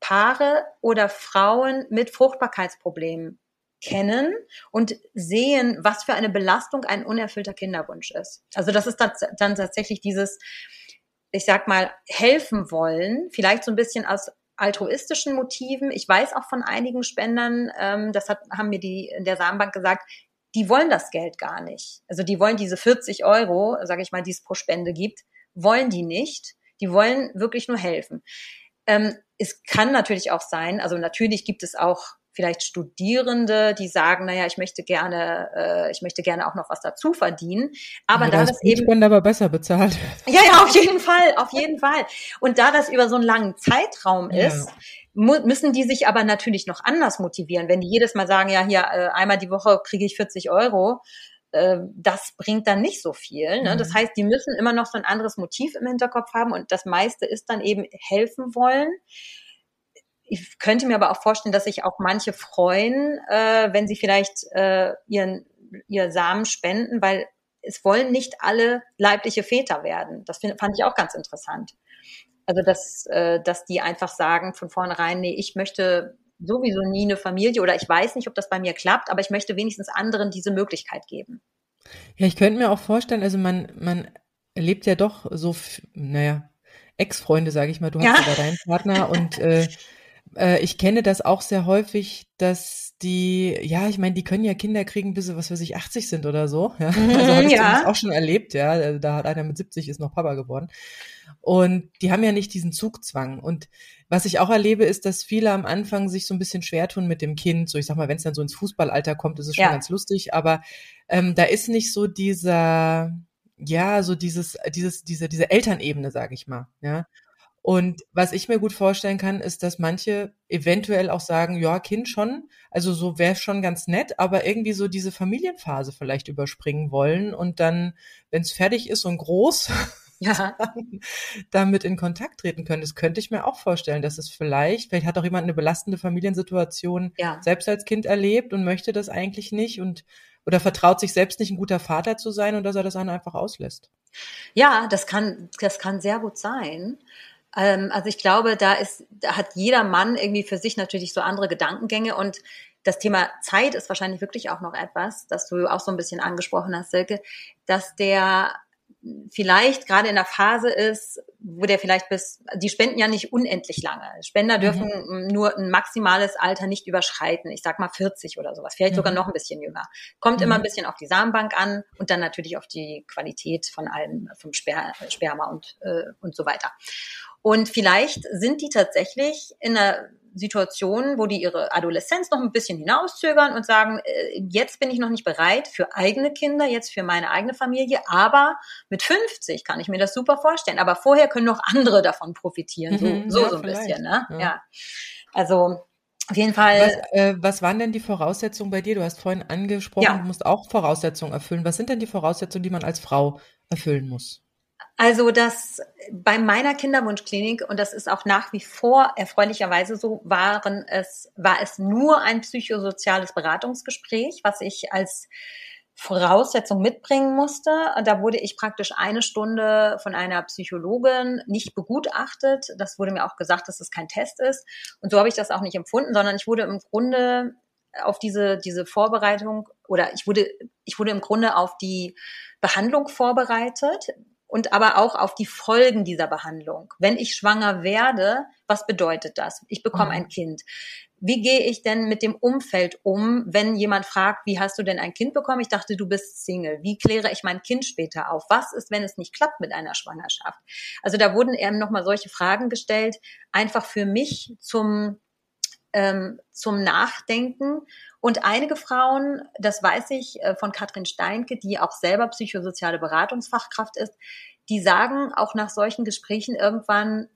Paare oder Frauen mit Fruchtbarkeitsproblemen kennen und sehen, was für eine Belastung ein unerfüllter Kinderwunsch ist. Also das ist dann tatsächlich dieses, ich sag mal, helfen wollen, vielleicht so ein bisschen aus altruistischen Motiven. Ich weiß auch von einigen Spendern, ähm, das hat, haben mir die in der Samenbank gesagt, die wollen das Geld gar nicht. Also die wollen diese 40 Euro, sage ich mal, die es pro Spende gibt, wollen die nicht. Die wollen wirklich nur helfen. Ähm, es kann natürlich auch sein, also natürlich gibt es auch vielleicht Studierende, die sagen, naja, ich möchte gerne, äh, ich möchte gerne auch noch was dazu verdienen. Aber ja, da das eben. aber besser bezahlt. [laughs] Ja, ja, auf jeden Fall, auf jeden Fall. Und da das über so einen langen Zeitraum ist, ja müssen die sich aber natürlich noch anders motivieren. Wenn die jedes Mal sagen, ja, hier äh, einmal die Woche kriege ich 40 Euro, äh, das bringt dann nicht so viel. Ne? Mhm. Das heißt, die müssen immer noch so ein anderes Motiv im Hinterkopf haben und das meiste ist dann eben helfen wollen. Ich könnte mir aber auch vorstellen, dass sich auch manche freuen, äh, wenn sie vielleicht äh, ihren ihr Samen spenden, weil es wollen nicht alle leibliche Väter werden. Das find, fand ich auch ganz interessant. Also dass, äh, dass die einfach sagen von vornherein, nee, ich möchte sowieso nie eine Familie oder ich weiß nicht, ob das bei mir klappt, aber ich möchte wenigstens anderen diese Möglichkeit geben. Ja, ich könnte mir auch vorstellen, also man, man erlebt ja doch so, naja, Ex-Freunde, sage ich mal, du hast ja, ja deinen Partner und äh, [laughs] äh, ich kenne das auch sehr häufig, dass die, ja, ich meine, die können ja Kinder kriegen, bis sie, was weiß ich, 80 sind oder so. Ja? Mhm, [laughs] also habe ich ja. auch schon erlebt, ja. Also da hat einer mit 70 ist noch Papa geworden. Und die haben ja nicht diesen Zugzwang. Und was ich auch erlebe, ist, dass viele am Anfang sich so ein bisschen schwer tun mit dem Kind. So, ich sag mal, wenn es dann so ins Fußballalter kommt, ist es schon ja. ganz lustig. Aber ähm, da ist nicht so dieser, ja, so dieses, dieses, diese, diese Elternebene, sage ich mal. Ja. Und was ich mir gut vorstellen kann, ist, dass manche eventuell auch sagen, ja, Kind schon, also so wäre schon ganz nett, aber irgendwie so diese Familienphase vielleicht überspringen wollen und dann, wenn es fertig ist und groß, [laughs] ja. damit in Kontakt treten können. Das könnte ich mir auch vorstellen, dass es vielleicht, vielleicht hat auch jemand eine belastende Familiensituation ja. selbst als Kind erlebt und möchte das eigentlich nicht und oder vertraut sich selbst nicht ein guter Vater zu sein und dass er das dann einfach auslässt. Ja, das kann, das kann sehr gut sein. Ähm, also ich glaube, da ist, da hat jeder Mann irgendwie für sich natürlich so andere Gedankengänge und das Thema Zeit ist wahrscheinlich wirklich auch noch etwas, das du auch so ein bisschen angesprochen hast, Silke, dass der vielleicht gerade in der Phase ist, wo der vielleicht bis, die spenden ja nicht unendlich lange. Spender mhm. dürfen mhm. nur ein maximales Alter nicht überschreiten. Ich sag mal 40 oder sowas, vielleicht mhm. sogar noch ein bisschen jünger. Kommt mhm. immer ein bisschen auf die Samenbank an und dann natürlich auf die Qualität von allem, vom Sper Sperma und, äh, und so weiter. Und vielleicht sind die tatsächlich in einer Situation, wo die ihre Adoleszenz noch ein bisschen hinauszögern und sagen, äh, jetzt bin ich noch nicht bereit für eigene Kinder, jetzt für meine eigene Familie, aber mit 50 kann ich mir das super vorstellen. Aber vorher können noch andere davon profitieren, so, mhm, so, ja, so ein vielleicht. bisschen. Ne? Ja. ja. Also auf jeden Fall. Was, äh, was waren denn die Voraussetzungen bei dir? Du hast vorhin angesprochen, ja. du musst auch Voraussetzungen erfüllen. Was sind denn die Voraussetzungen, die man als Frau erfüllen muss? Also das bei meiner Kinderwunschklinik und das ist auch nach wie vor erfreulicherweise so waren es war es nur ein psychosoziales Beratungsgespräch, was ich als Voraussetzung mitbringen musste. Da wurde ich praktisch eine Stunde von einer Psychologin nicht begutachtet. Das wurde mir auch gesagt, dass es kein Test ist. Und so habe ich das auch nicht empfunden, sondern ich wurde im Grunde auf diese, diese Vorbereitung oder ich wurde, ich wurde im Grunde auf die Behandlung vorbereitet und aber auch auf die Folgen dieser Behandlung. Wenn ich schwanger werde, was bedeutet das? Ich bekomme mhm. ein Kind. Wie gehe ich denn mit dem Umfeld um, wenn jemand fragt, wie hast du denn ein Kind bekommen? Ich dachte, du bist Single. Wie kläre ich mein Kind später auf? Was ist, wenn es nicht klappt mit einer Schwangerschaft? Also da wurden eben nochmal solche Fragen gestellt, einfach für mich zum, ähm, zum Nachdenken und einige Frauen, das weiß ich äh, von Katrin Steinke, die auch selber psychosoziale Beratungsfachkraft ist, die sagen auch nach solchen Gesprächen irgendwann,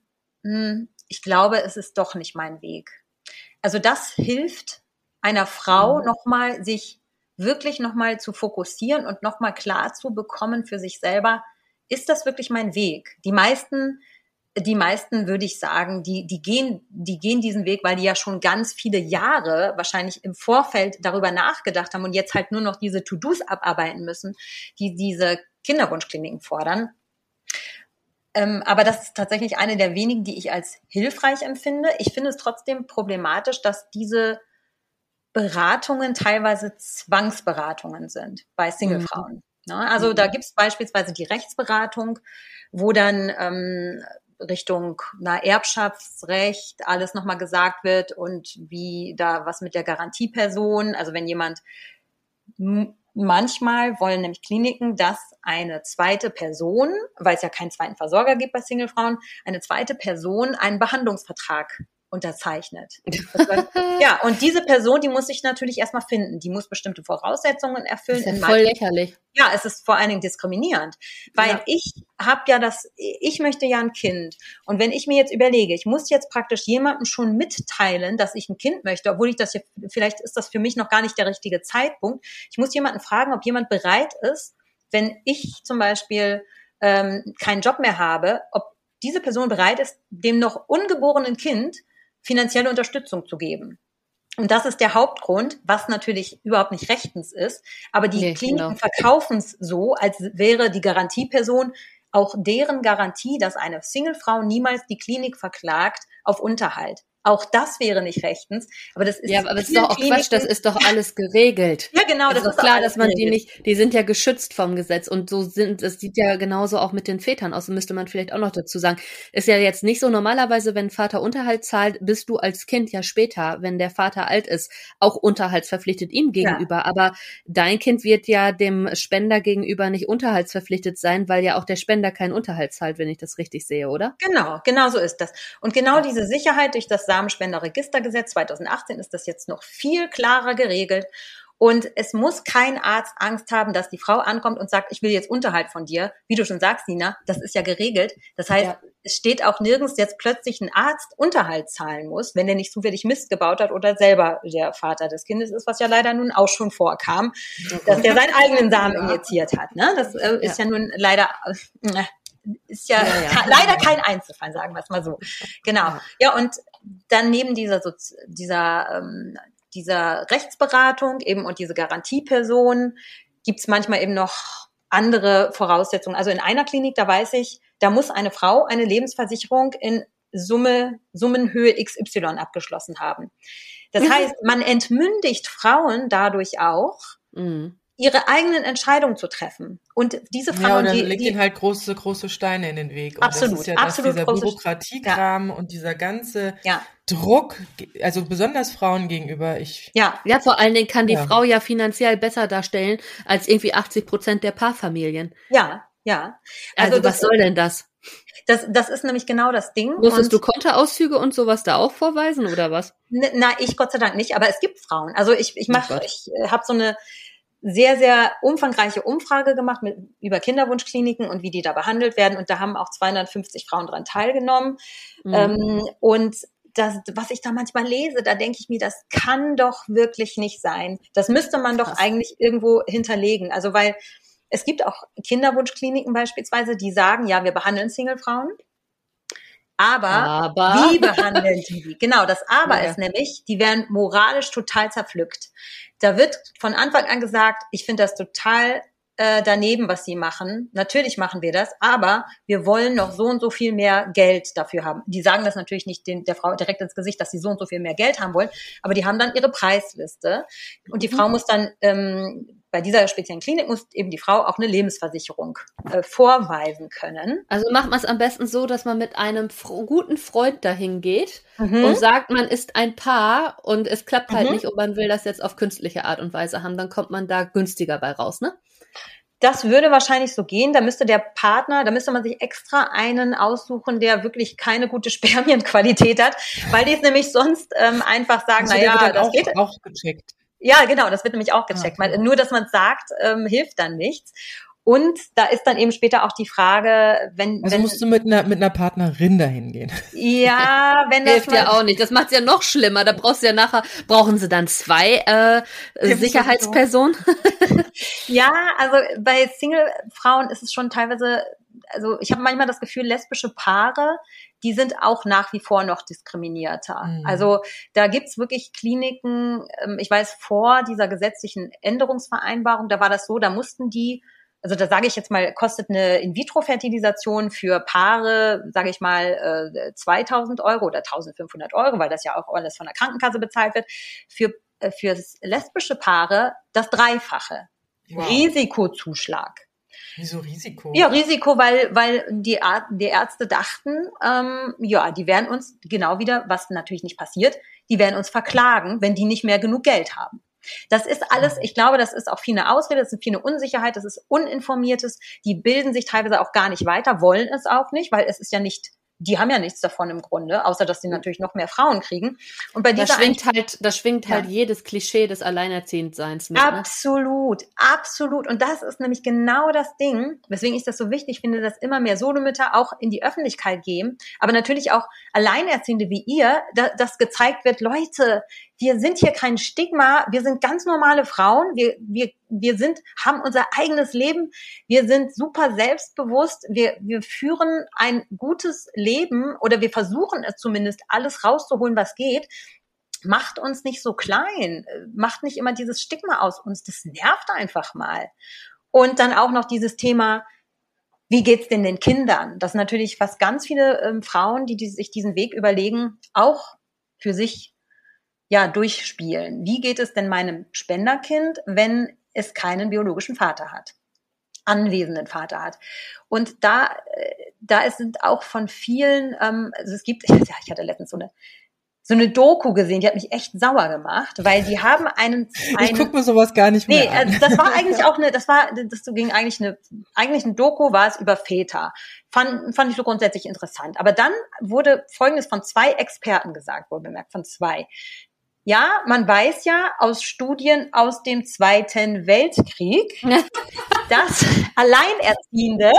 hm, ich glaube, es ist doch nicht mein Weg. Also das hilft einer Frau mhm. nochmal, sich wirklich nochmal zu fokussieren und nochmal klar zu bekommen für sich selber, ist das wirklich mein Weg? Die meisten die meisten würde ich sagen, die, die gehen, die gehen diesen Weg, weil die ja schon ganz viele Jahre wahrscheinlich im Vorfeld darüber nachgedacht haben und jetzt halt nur noch diese To-Dos abarbeiten müssen, die diese Kinderwunschkliniken fordern. Ähm, aber das ist tatsächlich eine der wenigen, die ich als hilfreich empfinde. Ich finde es trotzdem problematisch, dass diese Beratungen teilweise Zwangsberatungen sind bei Singlefrauen. Mhm. Also mhm. da gibt es beispielsweise die Rechtsberatung, wo dann ähm, Richtung na, Erbschaftsrecht alles nochmal gesagt wird und wie da was mit der Garantieperson, also wenn jemand manchmal wollen nämlich Kliniken, dass eine zweite Person, weil es ja keinen zweiten Versorger gibt bei Singlefrauen, eine zweite Person einen Behandlungsvertrag unterzeichnet. ja, und diese Person, die muss sich natürlich erstmal finden. Die muss bestimmte Voraussetzungen erfüllen. Das ist ja voll lächerlich. Ja, es ist vor allen Dingen diskriminierend, weil ja. ich habe ja das, ich möchte ja ein Kind. Und wenn ich mir jetzt überlege, ich muss jetzt praktisch jemandem schon mitteilen, dass ich ein Kind möchte, obwohl ich das ja, vielleicht ist das für mich noch gar nicht der richtige Zeitpunkt. Ich muss jemanden fragen, ob jemand bereit ist, wenn ich zum Beispiel ähm, keinen Job mehr habe, ob diese Person bereit ist, dem noch ungeborenen Kind finanzielle Unterstützung zu geben. Und das ist der Hauptgrund, was natürlich überhaupt nicht rechtens ist. Aber die nee, Kliniken genau. verkaufen es so, als wäre die Garantieperson auch deren Garantie, dass eine Singlefrau niemals die Klinik verklagt auf Unterhalt. Auch das wäre nicht rechtens. Aber das ist ja, aber das ist doch auch Quatsch. Das ist doch alles geregelt. ja, genau. Das, das ist klar, dass man geregelt. die nicht. Die sind ja geschützt vom Gesetz und so sind. Das sieht ja genauso auch mit den Vätern aus. Müsste man vielleicht auch noch dazu sagen. Ist ja jetzt nicht so normalerweise, wenn Vater Unterhalt zahlt, bist du als Kind ja später, wenn der Vater alt ist, auch unterhaltsverpflichtet ihm gegenüber. Ja. Aber dein Kind wird ja dem Spender gegenüber nicht unterhaltsverpflichtet sein, weil ja auch der Spender keinen Unterhalt zahlt, wenn ich das richtig sehe, oder? Genau, genau so ist das. Und genau diese Sicherheit durch das Samenspenderregistergesetz 2018 ist das jetzt noch viel klarer geregelt. Und es muss kein Arzt Angst haben, dass die Frau ankommt und sagt, ich will jetzt Unterhalt von dir. Wie du schon sagst, Nina, das ist ja geregelt. Das heißt, ja. es steht auch nirgends jetzt plötzlich ein Arzt Unterhalt zahlen muss, wenn der nicht zufällig Mist gebaut hat oder selber der Vater des Kindes ist, was ja leider nun auch schon vorkam, dass der seinen eigenen Samen injiziert hat. Ne? Das äh, ist ja. ja nun leider äh, ist ja, ja, ja. leider kein Einzelfall, sagen wir es mal so. Genau. Ja, und dann neben dieser, dieser, ähm, dieser Rechtsberatung eben und diese Garantieperson gibt's manchmal eben noch andere Voraussetzungen. Also in einer Klinik, da weiß ich, da muss eine Frau eine Lebensversicherung in Summe, Summenhöhe XY abgeschlossen haben. Das mhm. [laughs] heißt, man entmündigt Frauen dadurch auch, mhm ihre eigenen Entscheidungen zu treffen. Und diese Frauen, ja, und dann die, legt ihnen halt große, große Steine in den Weg. Und absolut, das ist ja absolut das, dieser Bürokratiekram ja. und dieser ganze ja. Druck, also besonders Frauen gegenüber. Ich ja, ja, vor allen Dingen kann die ja. Frau ja finanziell besser darstellen als irgendwie 80 Prozent der Paarfamilien. Ja, ja. Also, also was soll denn das? Das, das ist nämlich genau das Ding. Musstest du Kontoauszüge und sowas da auch vorweisen oder was? Na, ich Gott sei Dank nicht, aber es gibt Frauen. Also ich, ich mache, ich äh, habe so eine sehr, sehr umfangreiche Umfrage gemacht mit, über Kinderwunschkliniken und wie die da behandelt werden. Und da haben auch 250 Frauen dran teilgenommen. Mhm. Ähm, und das, was ich da manchmal lese, da denke ich mir, das kann doch wirklich nicht sein. Das müsste man doch Krass. eigentlich irgendwo hinterlegen. Also weil es gibt auch Kinderwunschkliniken beispielsweise, die sagen, ja, wir behandeln Singlefrauen. Aber, aber, wie behandeln die? Genau, das Aber ja. ist nämlich, die werden moralisch total zerpflückt. Da wird von Anfang an gesagt, ich finde das total äh, daneben, was sie machen. Natürlich machen wir das, aber wir wollen noch so und so viel mehr Geld dafür haben. Die sagen das natürlich nicht den, der Frau direkt ins Gesicht, dass sie so und so viel mehr Geld haben wollen, aber die haben dann ihre Preisliste und die mhm. Frau muss dann ähm, bei dieser speziellen Klinik muss eben die Frau auch eine Lebensversicherung äh, vorweisen können. Also macht man es am besten so, dass man mit einem guten Freund dahin geht mhm. und sagt, man ist ein Paar und es klappt halt mhm. nicht und man will das jetzt auf künstliche Art und Weise haben, dann kommt man da günstiger bei raus, ne? Das würde wahrscheinlich so gehen. Da müsste der Partner, da müsste man sich extra einen aussuchen, der wirklich keine gute [laughs] Spermienqualität hat, weil die es nämlich sonst ähm, einfach sagen, also naja, das auch, geht. auch gecheckt. Ja, genau, das wird nämlich auch gecheckt. Ah, okay. Nur, dass man sagt, ähm, hilft dann nichts. Und da ist dann eben später auch die Frage, wenn. Also wenn, musst du mit einer, mit einer Partnerin dahin gehen. Ja, [laughs] wenn das. Hilft ja auch nicht. Das macht's ja noch schlimmer. Da brauchst du ja nachher, brauchen sie dann zwei äh, Sicherheitspersonen? ja, also bei Single-Frauen ist es schon teilweise, also ich habe manchmal das Gefühl, lesbische Paare, die sind auch nach wie vor noch diskriminierter. Mhm. Also da gibt's wirklich Kliniken, ähm, ich weiß, vor dieser gesetzlichen Änderungsvereinbarung, da war das so, da mussten die also da sage ich jetzt mal, kostet eine In-vitro-Fertilisation für Paare, sage ich mal, äh, 2000 Euro oder 1500 Euro, weil das ja auch alles von der Krankenkasse bezahlt wird. Für, äh, für lesbische Paare das Dreifache. Wow. Risikozuschlag. Wieso Risiko? Ja, Risiko, weil, weil die, die Ärzte dachten, ähm, ja, die werden uns genau wieder, was natürlich nicht passiert, die werden uns verklagen, wenn die nicht mehr genug Geld haben. Das ist alles, ich glaube, das ist auch viel eine Ausrede, das ist viel eine Unsicherheit, das ist uninformiertes. Die bilden sich teilweise auch gar nicht weiter, wollen es auch nicht, weil es ist ja nicht die haben ja nichts davon im Grunde, außer dass sie natürlich noch mehr Frauen kriegen. Und bei dieser da schwingt halt, da schwingt halt ja. jedes Klischee des Alleinerziehendseins mit. Ne? Absolut, ne? absolut. Und das ist nämlich genau das Ding, weswegen ich das so wichtig finde, dass immer mehr Solomütter auch in die Öffentlichkeit gehen, aber natürlich auch Alleinerziehende wie ihr, da, dass gezeigt wird, Leute, wir sind hier kein Stigma, wir sind ganz normale Frauen, wir, wir, wir sind, haben unser eigenes Leben, wir sind super selbstbewusst, wir, wir führen ein gutes Leben oder wir versuchen es zumindest alles rauszuholen, was geht. Macht uns nicht so klein, macht nicht immer dieses Stigma aus uns, das nervt einfach mal. Und dann auch noch dieses Thema, wie geht's denn den Kindern? Das ist natürlich, was ganz viele ähm, Frauen, die, die sich diesen Weg überlegen, auch für sich ja, durchspielen. Wie geht es denn meinem Spenderkind, wenn es keinen biologischen Vater hat? anwesenden Vater hat. Und da, äh, da ist, sind auch von vielen, ähm, also es gibt, [laughs] ja, ich hatte letztens so eine, so eine Doku gesehen, die hat mich echt sauer gemacht, weil die haben einen, [laughs] einen Ich guck mir sowas gar nicht mehr nee, an. Nee, das war [laughs] eigentlich auch eine, das war, das ging eigentlich eine, eigentlich ein Doku war es über Väter. Fand, fand ich so grundsätzlich interessant. Aber dann wurde Folgendes von zwei Experten gesagt, wohl bemerkt, von zwei. Ja, man weiß ja aus Studien aus dem Zweiten Weltkrieg, [laughs] dass Alleinerziehende,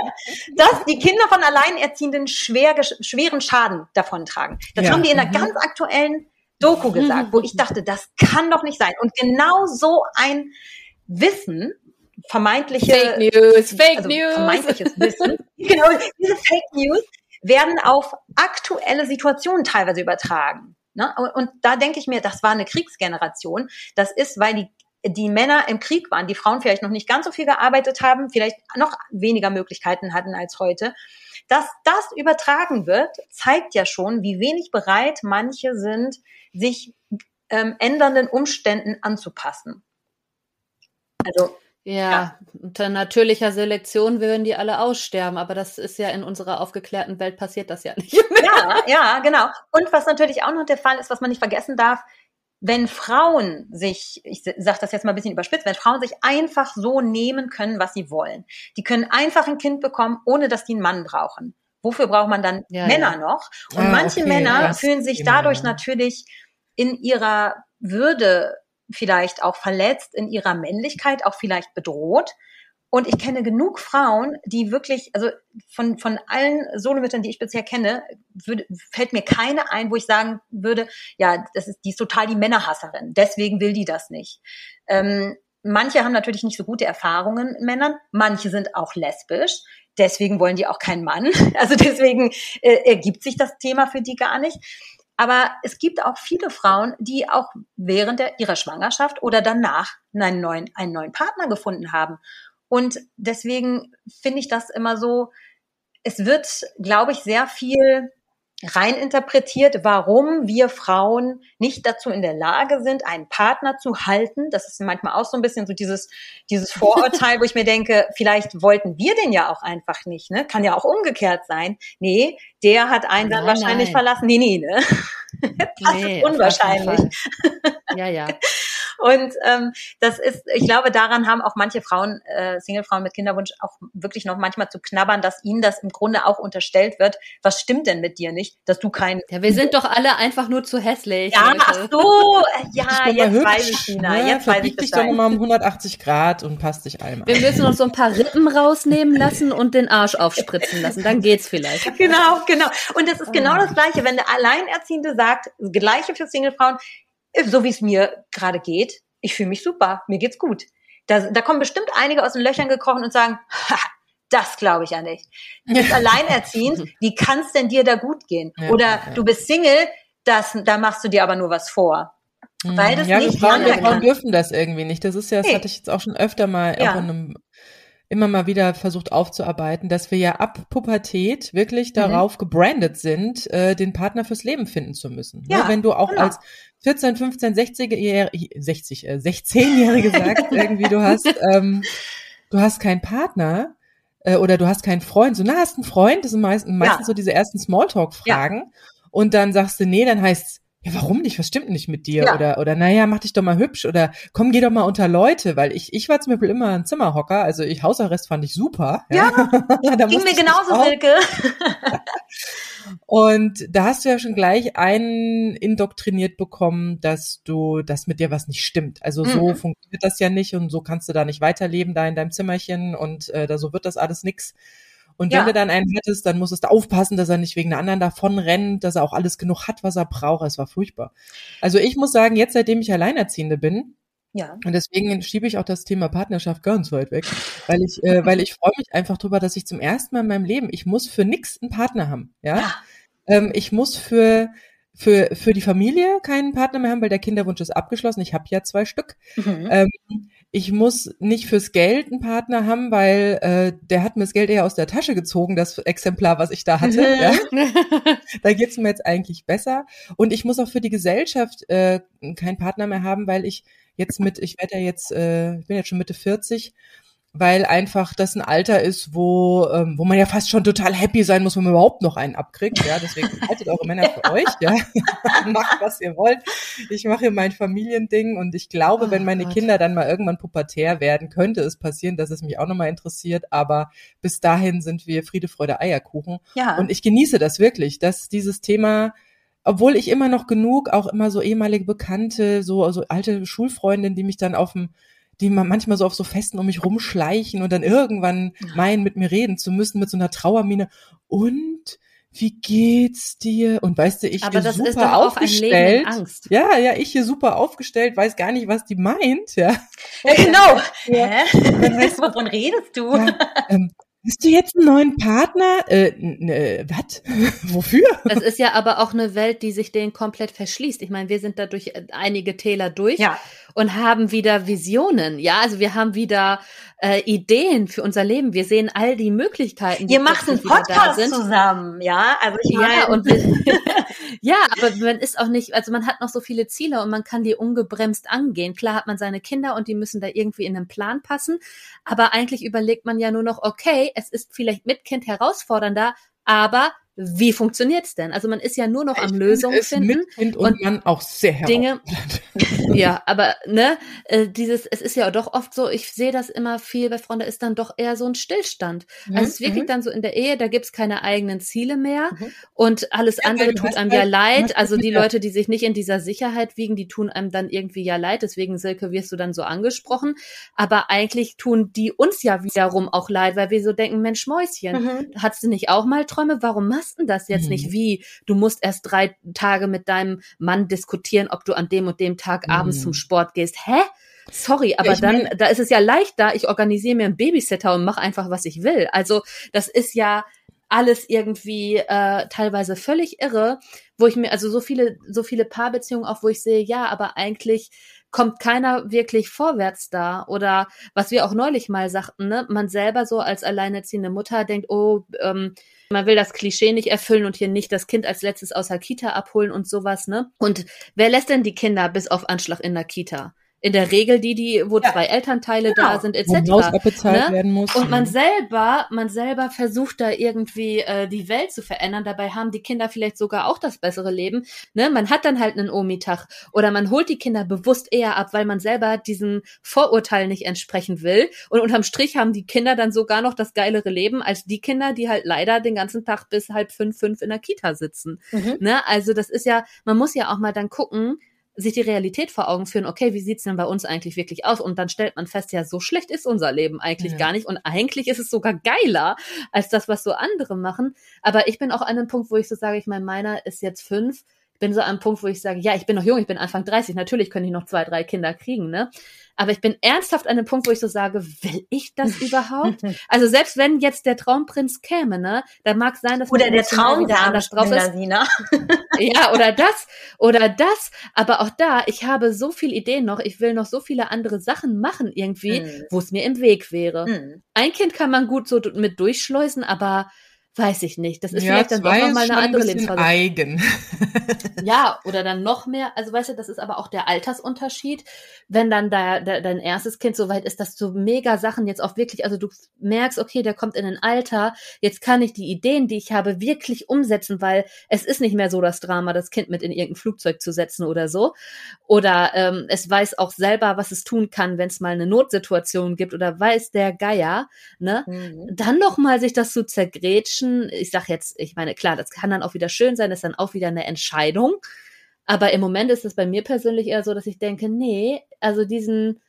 dass die Kinder von Alleinerziehenden schwer, schweren Schaden davontragen. Das ja. haben die in einer mhm. ganz aktuellen Doku gesagt, wo ich dachte, das kann doch nicht sein. Und genau so ein Wissen, vermeintliche Fake News, Fake also News, vermeintliches [laughs] Wissen, genau diese Fake News werden auf aktuelle Situationen teilweise übertragen. Ne? Und da denke ich mir, das war eine Kriegsgeneration. Das ist, weil die die Männer im Krieg waren, die Frauen vielleicht noch nicht ganz so viel gearbeitet haben, vielleicht noch weniger Möglichkeiten hatten als heute. Dass das übertragen wird, zeigt ja schon, wie wenig bereit manche sind, sich ähm, ändernden Umständen anzupassen. Also ja, ja, unter natürlicher Selektion würden die alle aussterben, aber das ist ja in unserer aufgeklärten Welt passiert das ja nicht. ja, ja, genau. Und was natürlich auch noch der Fall ist, was man nicht vergessen darf, wenn Frauen sich, ich sage das jetzt mal ein bisschen überspitzt, wenn Frauen sich einfach so nehmen können, was sie wollen, die können einfach ein Kind bekommen, ohne dass die einen Mann brauchen. Wofür braucht man dann ja, Männer ja. noch? Und ah, manche okay, Männer fühlen sich dadurch natürlich in ihrer Würde vielleicht auch verletzt in ihrer Männlichkeit, auch vielleicht bedroht. Und ich kenne genug Frauen, die wirklich, also von, von allen Solomüttern, die ich bisher kenne, würde, fällt mir keine ein, wo ich sagen würde, ja, das ist, die ist total die Männerhasserin. Deswegen will die das nicht. Ähm, manche haben natürlich nicht so gute Erfahrungen mit Männern. Manche sind auch lesbisch. Deswegen wollen die auch keinen Mann. [laughs] Also deswegen äh, ergibt sich das Thema für die gar nicht. Aber es gibt auch viele Frauen, die auch während der, ihrer Schwangerschaft oder danach einen neuen, einen neuen Partner gefunden haben. Und deswegen finde ich das immer so, es wird, glaube ich, sehr viel reininterpretiert, warum wir Frauen nicht dazu in der Lage sind, einen Partner zu halten. Das ist manchmal auch so ein bisschen so dieses, dieses Vorurteil, wo ich mir denke, vielleicht wollten wir den ja auch einfach nicht, ne? Kann ja auch umgekehrt sein. Nee, der hat einen dann wahrscheinlich nein. verlassen. Nee, nee, ne? [laughs] das nee, ist unwahrscheinlich. Ja, ja. Und ähm, das ist, ich glaube, daran haben auch manche Frauen, äh, Singlefrauen mit Kinderwunsch, auch wirklich noch manchmal zu knabbern, dass ihnen das im Grunde auch unterstellt wird. Was stimmt denn mit dir nicht, dass du kein. Ja, wir sind doch alle einfach nur zu hässlich. Ja, Leute. ach so, ja, jetzt hübsch, weiß ich, Tina. Ne? Jetzt weiß ich dich doch mal um 180 Grad und passt dich einmal. Wir müssen uns so ein paar Rippen rausnehmen lassen und den Arsch aufspritzen lassen. Dann geht's vielleicht. Genau, genau. Und das ist genau das Gleiche, wenn der Alleinerziehende sagt, das Gleiche für Singlefrauen, so wie es mir gerade geht. Ich fühle mich super, mir geht's gut. Da, da kommen bestimmt einige aus den Löchern gekrochen und sagen, das glaube ich ja nicht. Du bist alleinerziehend, [laughs] wie kann es denn dir da gut gehen? Ja, Oder ja. du bist Single, das, da machst du dir aber nur was vor. Weil das ja, nicht Frauen, Frauen dürfen das irgendwie nicht. Das ist ja, das nee. hatte ich jetzt auch schon öfter mal ja. auch in einem immer mal wieder versucht aufzuarbeiten, dass wir ja ab Pubertät wirklich mhm. darauf gebrandet sind, äh, den Partner fürs Leben finden zu müssen. Ne? Ja, ne? Wenn du auch genau. als 14, 15, 60-jährige, 60, äh, 16-jährige sagst, irgendwie du hast, [laughs] ähm, du hast keinen Partner äh, oder du hast keinen Freund. So, na, hast einen Freund? Das sind meistens, meistens ja. so diese ersten Smalltalk-Fragen. Ja. Und dann sagst du, nee, dann heißt ja, warum nicht? Was stimmt nicht mit dir? Ja. Oder, oder, naja, mach dich doch mal hübsch oder komm, geh doch mal unter Leute, weil ich, ich war zum Beispiel immer ein Zimmerhocker, also ich, Hausarrest fand ich super. Ja, ja [laughs] ging mir genauso, Silke. [laughs] Und da hast du ja schon gleich einen indoktriniert bekommen, dass du, dass mit dir was nicht stimmt. Also so mhm. funktioniert das ja nicht und so kannst du da nicht weiterleben, da in deinem Zimmerchen und äh, da so wird das alles nix. Und wenn ja. du dann einen hattest, dann musstest du aufpassen, dass er nicht wegen einer anderen davon rennt, dass er auch alles genug hat, was er braucht. Es war furchtbar. Also ich muss sagen, jetzt seitdem ich Alleinerziehende bin, ja. Und deswegen schiebe ich auch das Thema Partnerschaft ganz weit weg, weil ich, äh, weil ich freue mich einfach drüber, dass ich zum ersten Mal in meinem Leben, ich muss für nix einen Partner haben, ja. ja. Ähm, ich muss für für für die Familie keinen Partner mehr haben, weil der Kinderwunsch ist abgeschlossen. Ich habe ja zwei Stück. Mhm. Ähm, ich muss nicht fürs Geld einen Partner haben, weil äh, der hat mir das Geld eher aus der Tasche gezogen, das Exemplar, was ich da hatte. ja. [laughs] Da geht's mir jetzt eigentlich besser. Und ich muss auch für die Gesellschaft äh, keinen Partner mehr haben, weil ich jetzt mit, ich werde ja jetzt, äh, ich bin jetzt schon Mitte 40 weil einfach das ein Alter ist, wo, ähm, wo man ja fast schon total happy sein muss, wenn man überhaupt noch einen abkriegt. Ja, deswegen [laughs] haltet eure Männer für euch, ja. [laughs] Macht, was ihr wollt. Ich mache hier mein Familiending und ich glaube, oh, wenn meine Gott. Kinder dann mal irgendwann pubertär werden, könnte es passieren, dass es mich auch nochmal interessiert. Aber bis dahin sind wir Friede, Freude, Eierkuchen. Ja. Und ich genieße das wirklich, dass dieses Thema obwohl ich immer noch genug, auch immer so ehemalige Bekannte, so, so alte Schulfreundinnen, die mich dann auf dem die man manchmal so auf so Festen um mich rumschleichen und dann irgendwann meinen, mit mir reden zu müssen mit so einer Trauermine. Und wie geht's dir? Und weißt du, ich Aber hier super aufgestellt. Ja, ja, ich hier super aufgestellt, weiß gar nicht, was die meint, ja. Ja, genau. Ja. Hä? [laughs] Wovon redest du? Ja, ähm, Hast du jetzt einen neuen Partner? Äh, äh, was? [laughs] Wofür? Das ist ja aber auch eine Welt, die sich denen komplett verschließt. Ich meine, wir sind da durch einige Täler durch ja. Und haben wieder Visionen. Ja, also wir haben wieder äh, Ideen für unser Leben. Wir sehen all die Möglichkeiten. Die Ihr macht einen Podcast zusammen, ja? Also ich meine, ja, und wir, [laughs] ja, aber man ist auch nicht, also man hat noch so viele Ziele und man kann die ungebremst angehen. Klar hat man seine Kinder und die müssen da irgendwie in einen Plan passen, aber eigentlich überlegt man ja nur noch, okay, es ist vielleicht mit Kind herausfordernder, aber wie funktioniert's denn? Also man ist ja nur noch am Lösungen finden und, und man auch sehr Dinge. ja, [laughs] aber ne, äh, dieses, es ist ja doch oft so, ich sehe das immer viel bei Frauen, da ist dann doch eher so ein Stillstand. Mhm. Also es ist wirklich mhm. dann so in der Ehe, da gibt's keine eigenen Ziele mehr mhm. und alles ja, andere tut einem ja leid. Also die Leute, die sich nicht in dieser Sicherheit wiegen, die tun einem dann irgendwie ja leid. Deswegen, Silke, wirst du dann so angesprochen. Aber eigentlich tun die uns ja wiederum auch leid, weil wir so denken, Mensch, Mäuschen, mhm. hattest du nicht auch mal Träume? Warum machst machst denn das jetzt mhm. nicht wie? Du musst erst drei Tage mit deinem Mann diskutieren, ob du an dem und dem Tag mhm. abends zum Sport gehst. Hä? Sorry, aber ja, dann, mein, da ist es ja leichter, ich organisiere mir einen Babysitter und mache einfach, was ich will. Also das ist ja alles irgendwie äh, teilweise völlig irre, wo ich mir, also so viele, so viele Paarbeziehungen auch, wo ich sehe, ja, aber eigentlich kommt keiner wirklich vorwärts da. Oder was wir auch neulich mal sagten, ne, man selber so als alleinerziehende Mutter denkt, oh, ähm, man will das Klischee nicht erfüllen und hier nicht das Kind als letztes aus der Kita abholen und sowas, ne? Und wer lässt denn die Kinder bis auf Anschlag in der Kita? In der Regel die, die, wo ja. zwei Elternteile genau. da sind, etc. Wo ne? werden muss. Und man selber, man selber versucht da irgendwie äh, die Welt zu verändern. Dabei haben die Kinder vielleicht sogar auch das bessere Leben. Ne? Man hat dann halt einen Omitag oder man holt die Kinder bewusst eher ab, weil man selber diesen Vorurteil nicht entsprechen will. Und unterm Strich haben die Kinder dann sogar noch das geilere Leben als die Kinder, die halt leider den ganzen Tag bis halb fünf, fünf in der Kita sitzen. Mhm. Ne? Also das ist ja, man muss ja auch mal dann gucken, sich die Realität vor Augen führen, okay, wie sieht's denn bei uns eigentlich wirklich aus? Und dann stellt man fest, ja, so schlecht ist unser Leben eigentlich ja. gar nicht. Und eigentlich ist es sogar geiler als das, was so andere machen. Aber ich bin auch an einem Punkt, wo ich so sage, ich meine, meiner ist jetzt fünf. Ich bin so an einem Punkt, wo ich sage, ja, ich bin noch jung, ich bin Anfang 30, natürlich könnte ich noch zwei, drei Kinder kriegen, ne? Aber ich bin ernsthaft an dem Punkt, wo ich so sage, will ich das [laughs] überhaupt? also selbst wenn jetzt der Traumprinz käme, ne, da mag sein, dass oder der Traum wieder anders drauf ist. [laughs] ja, oder das, oder das. Aber auch da, ich habe so viele Ideen noch. Ich will noch so viele andere Sachen machen irgendwie, hm. wo es mir im Weg wäre. Hm. Ein Kind kann man gut so mit durchschleusen, aber weiß ich nicht. Das ist ja, vielleicht dann doch nochmal eine andere Lebensphase. eigen. [laughs] ja, oder dann noch mehr. Also weißt du, das ist aber auch der Altersunterschied. Wenn dann da, da, dein erstes Kind so weit ist, dass du mega Sachen jetzt auch wirklich, also du merkst, okay, der kommt in ein Alter, jetzt kann ich die Ideen, die ich habe, wirklich umsetzen, weil es ist nicht mehr so das Drama, das Kind mit in irgendein Flugzeug zu setzen oder so. Oder ähm, es weiß auch selber, was es tun kann, wenn es mal eine Notsituation gibt oder weiß der Geier, ne? Mhm. Dann noch mal sich das zu zergrätschen Menschen, ich sag jetzt, ich meine, klar, das kann dann auch wieder schön sein, das ist dann auch wieder eine Entscheidung. Aber im Moment ist es bei mir persönlich eher so, dass ich denke, nee, also diesen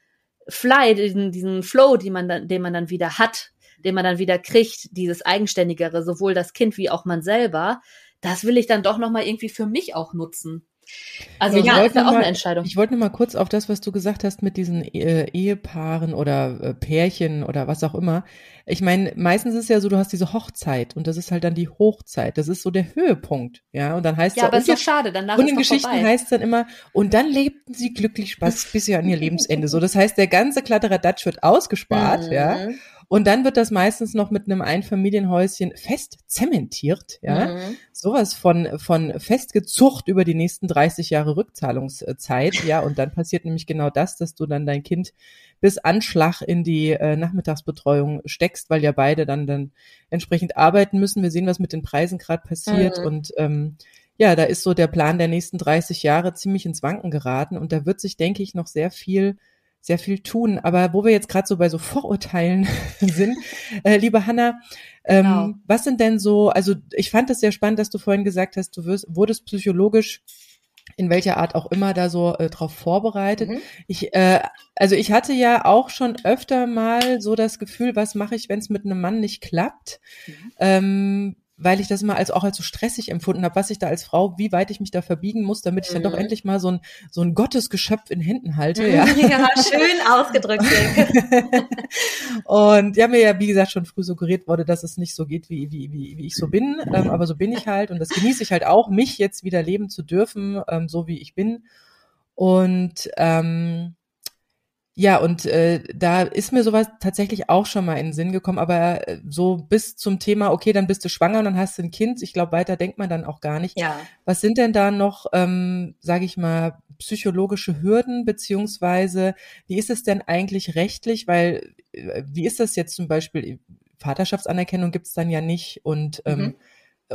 Fly, diesen, diesen Flow, den man dann, den man dann wieder hat, den man dann wieder kriegt, dieses Eigenständigere, sowohl das Kind wie auch man selber, das will ich dann doch nochmal irgendwie für mich auch nutzen. Also ja, ist ja auch mal, eine Entscheidung. Ich wollte nur mal kurz auf das, was du gesagt hast mit diesen äh, Ehepaaren oder äh, Pärchen oder was auch immer. Ich meine, meistens ist es ja so, du hast diese Hochzeit und das ist halt dann die Hochzeit. Das ist so der Höhepunkt, ja. Und dann heißt ja, ja, aber ist doch schade. Danach und in Geschichten vorbei. heißt es dann immer und dann lebten sie glücklich Spaß bis sie an ihr Lebensende. So, das heißt, der ganze Kladderadatsch wird ausgespart, mhm. ja. Und dann wird das meistens noch mit einem Einfamilienhäuschen fest zementiert, ja. Mhm. Sowas von, von festgezucht über die nächsten 30 Jahre Rückzahlungszeit, ja. Und dann passiert nämlich genau das, dass du dann dein Kind bis Anschlag in die äh, Nachmittagsbetreuung steckst, weil ja beide dann, dann entsprechend arbeiten müssen. Wir sehen, was mit den Preisen gerade passiert mhm. und, ähm, ja, da ist so der Plan der nächsten 30 Jahre ziemlich ins Wanken geraten und da wird sich, denke ich, noch sehr viel sehr viel tun. Aber wo wir jetzt gerade so bei so Vorurteilen [laughs] sind, äh, liebe Hanna, ähm, genau. was sind denn so, also ich fand das sehr spannend, dass du vorhin gesagt hast, du wirst, wurdest psychologisch in welcher Art auch immer da so äh, drauf vorbereitet. Mhm. Ich, äh, also ich hatte ja auch schon öfter mal so das Gefühl, was mache ich, wenn es mit einem Mann nicht klappt? Mhm. Ähm, weil ich das immer als auch als so stressig empfunden habe, was ich da als Frau, wie weit ich mich da verbiegen muss, damit ich dann doch mhm. endlich mal so ein so ein Gottesgeschöpf in Händen halte. Mhm. Ja, [laughs] ja schön ausgedrückt. [laughs] und ja, mir ja wie gesagt schon früh suggeriert wurde, dass es nicht so geht, wie wie wie, wie ich so bin, ähm, aber so bin ich halt und das genieße ich halt auch, mich jetzt wieder leben zu dürfen, ähm, so wie ich bin. Und ähm, ja, und äh, da ist mir sowas tatsächlich auch schon mal in den Sinn gekommen, aber äh, so bis zum Thema, okay, dann bist du schwanger und dann hast du ein Kind. Ich glaube, weiter denkt man dann auch gar nicht. Ja. Was sind denn da noch, ähm, sage ich mal, psychologische Hürden, beziehungsweise wie ist es denn eigentlich rechtlich? Weil, äh, wie ist das jetzt zum Beispiel, Vaterschaftsanerkennung gibt's dann ja nicht und ähm, mhm.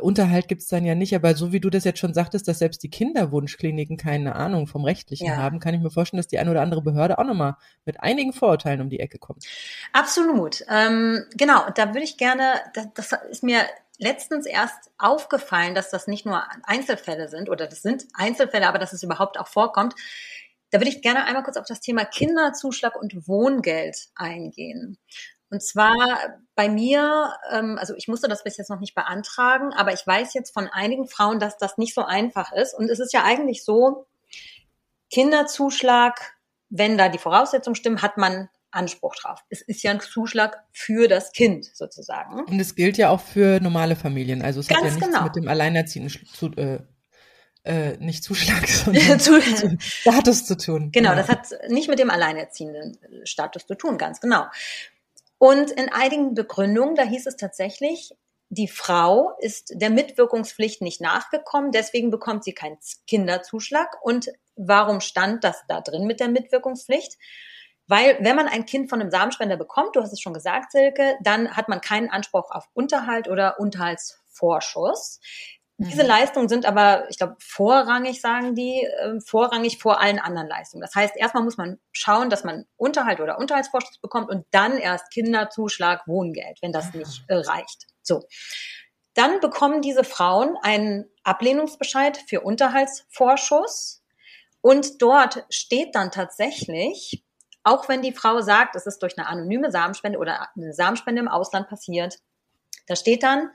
Unterhalt gibt's dann ja nicht, aber so wie du das jetzt schon sagtest, dass selbst die Kinderwunschkliniken keine Ahnung vom Rechtlichen ja. haben, kann ich mir vorstellen, dass die eine oder andere Behörde auch nochmal mit einigen Vorurteilen um die Ecke kommt. Absolut. Ähm, genau, da würde ich gerne, das, das ist mir letztens erst aufgefallen, dass das nicht nur Einzelfälle sind, oder das sind Einzelfälle, aber dass es überhaupt auch vorkommt. Da würde ich gerne einmal kurz auf das Thema Kinderzuschlag und Wohngeld eingehen. Und zwar bei mir, ähm, also ich musste das bis jetzt noch nicht beantragen, aber ich weiß jetzt von einigen Frauen, dass das nicht so einfach ist. Und es ist ja eigentlich so, Kinderzuschlag, wenn da die Voraussetzungen stimmen, hat man Anspruch drauf. Es ist ja ein Zuschlag für das Kind sozusagen. Und es gilt ja auch für normale Familien. Also es Ganz hat ja nichts genau. mit dem Alleinerziehenden zu, äh, äh, nicht Zuschlag, [laughs] sondern [laughs] zu, Status zu tun. Genau, genau, das hat nicht mit dem Alleinerziehenden Status zu tun, ganz genau. Und in einigen Begründungen, da hieß es tatsächlich, die Frau ist der Mitwirkungspflicht nicht nachgekommen, deswegen bekommt sie keinen Kinderzuschlag. Und warum stand das da drin mit der Mitwirkungspflicht? Weil wenn man ein Kind von einem Samenspender bekommt, du hast es schon gesagt, Silke, dann hat man keinen Anspruch auf Unterhalt oder Unterhaltsvorschuss. Diese mhm. Leistungen sind aber, ich glaube, vorrangig, sagen die, äh, vorrangig vor allen anderen Leistungen. Das heißt, erstmal muss man schauen, dass man Unterhalt oder Unterhaltsvorschuss bekommt und dann erst Kinderzuschlag, Wohngeld, wenn das Aha. nicht äh, reicht. So. Dann bekommen diese Frauen einen Ablehnungsbescheid für Unterhaltsvorschuss und dort steht dann tatsächlich, auch wenn die Frau sagt, es ist durch eine anonyme Samenspende oder eine Samenspende im Ausland passiert, da steht dann,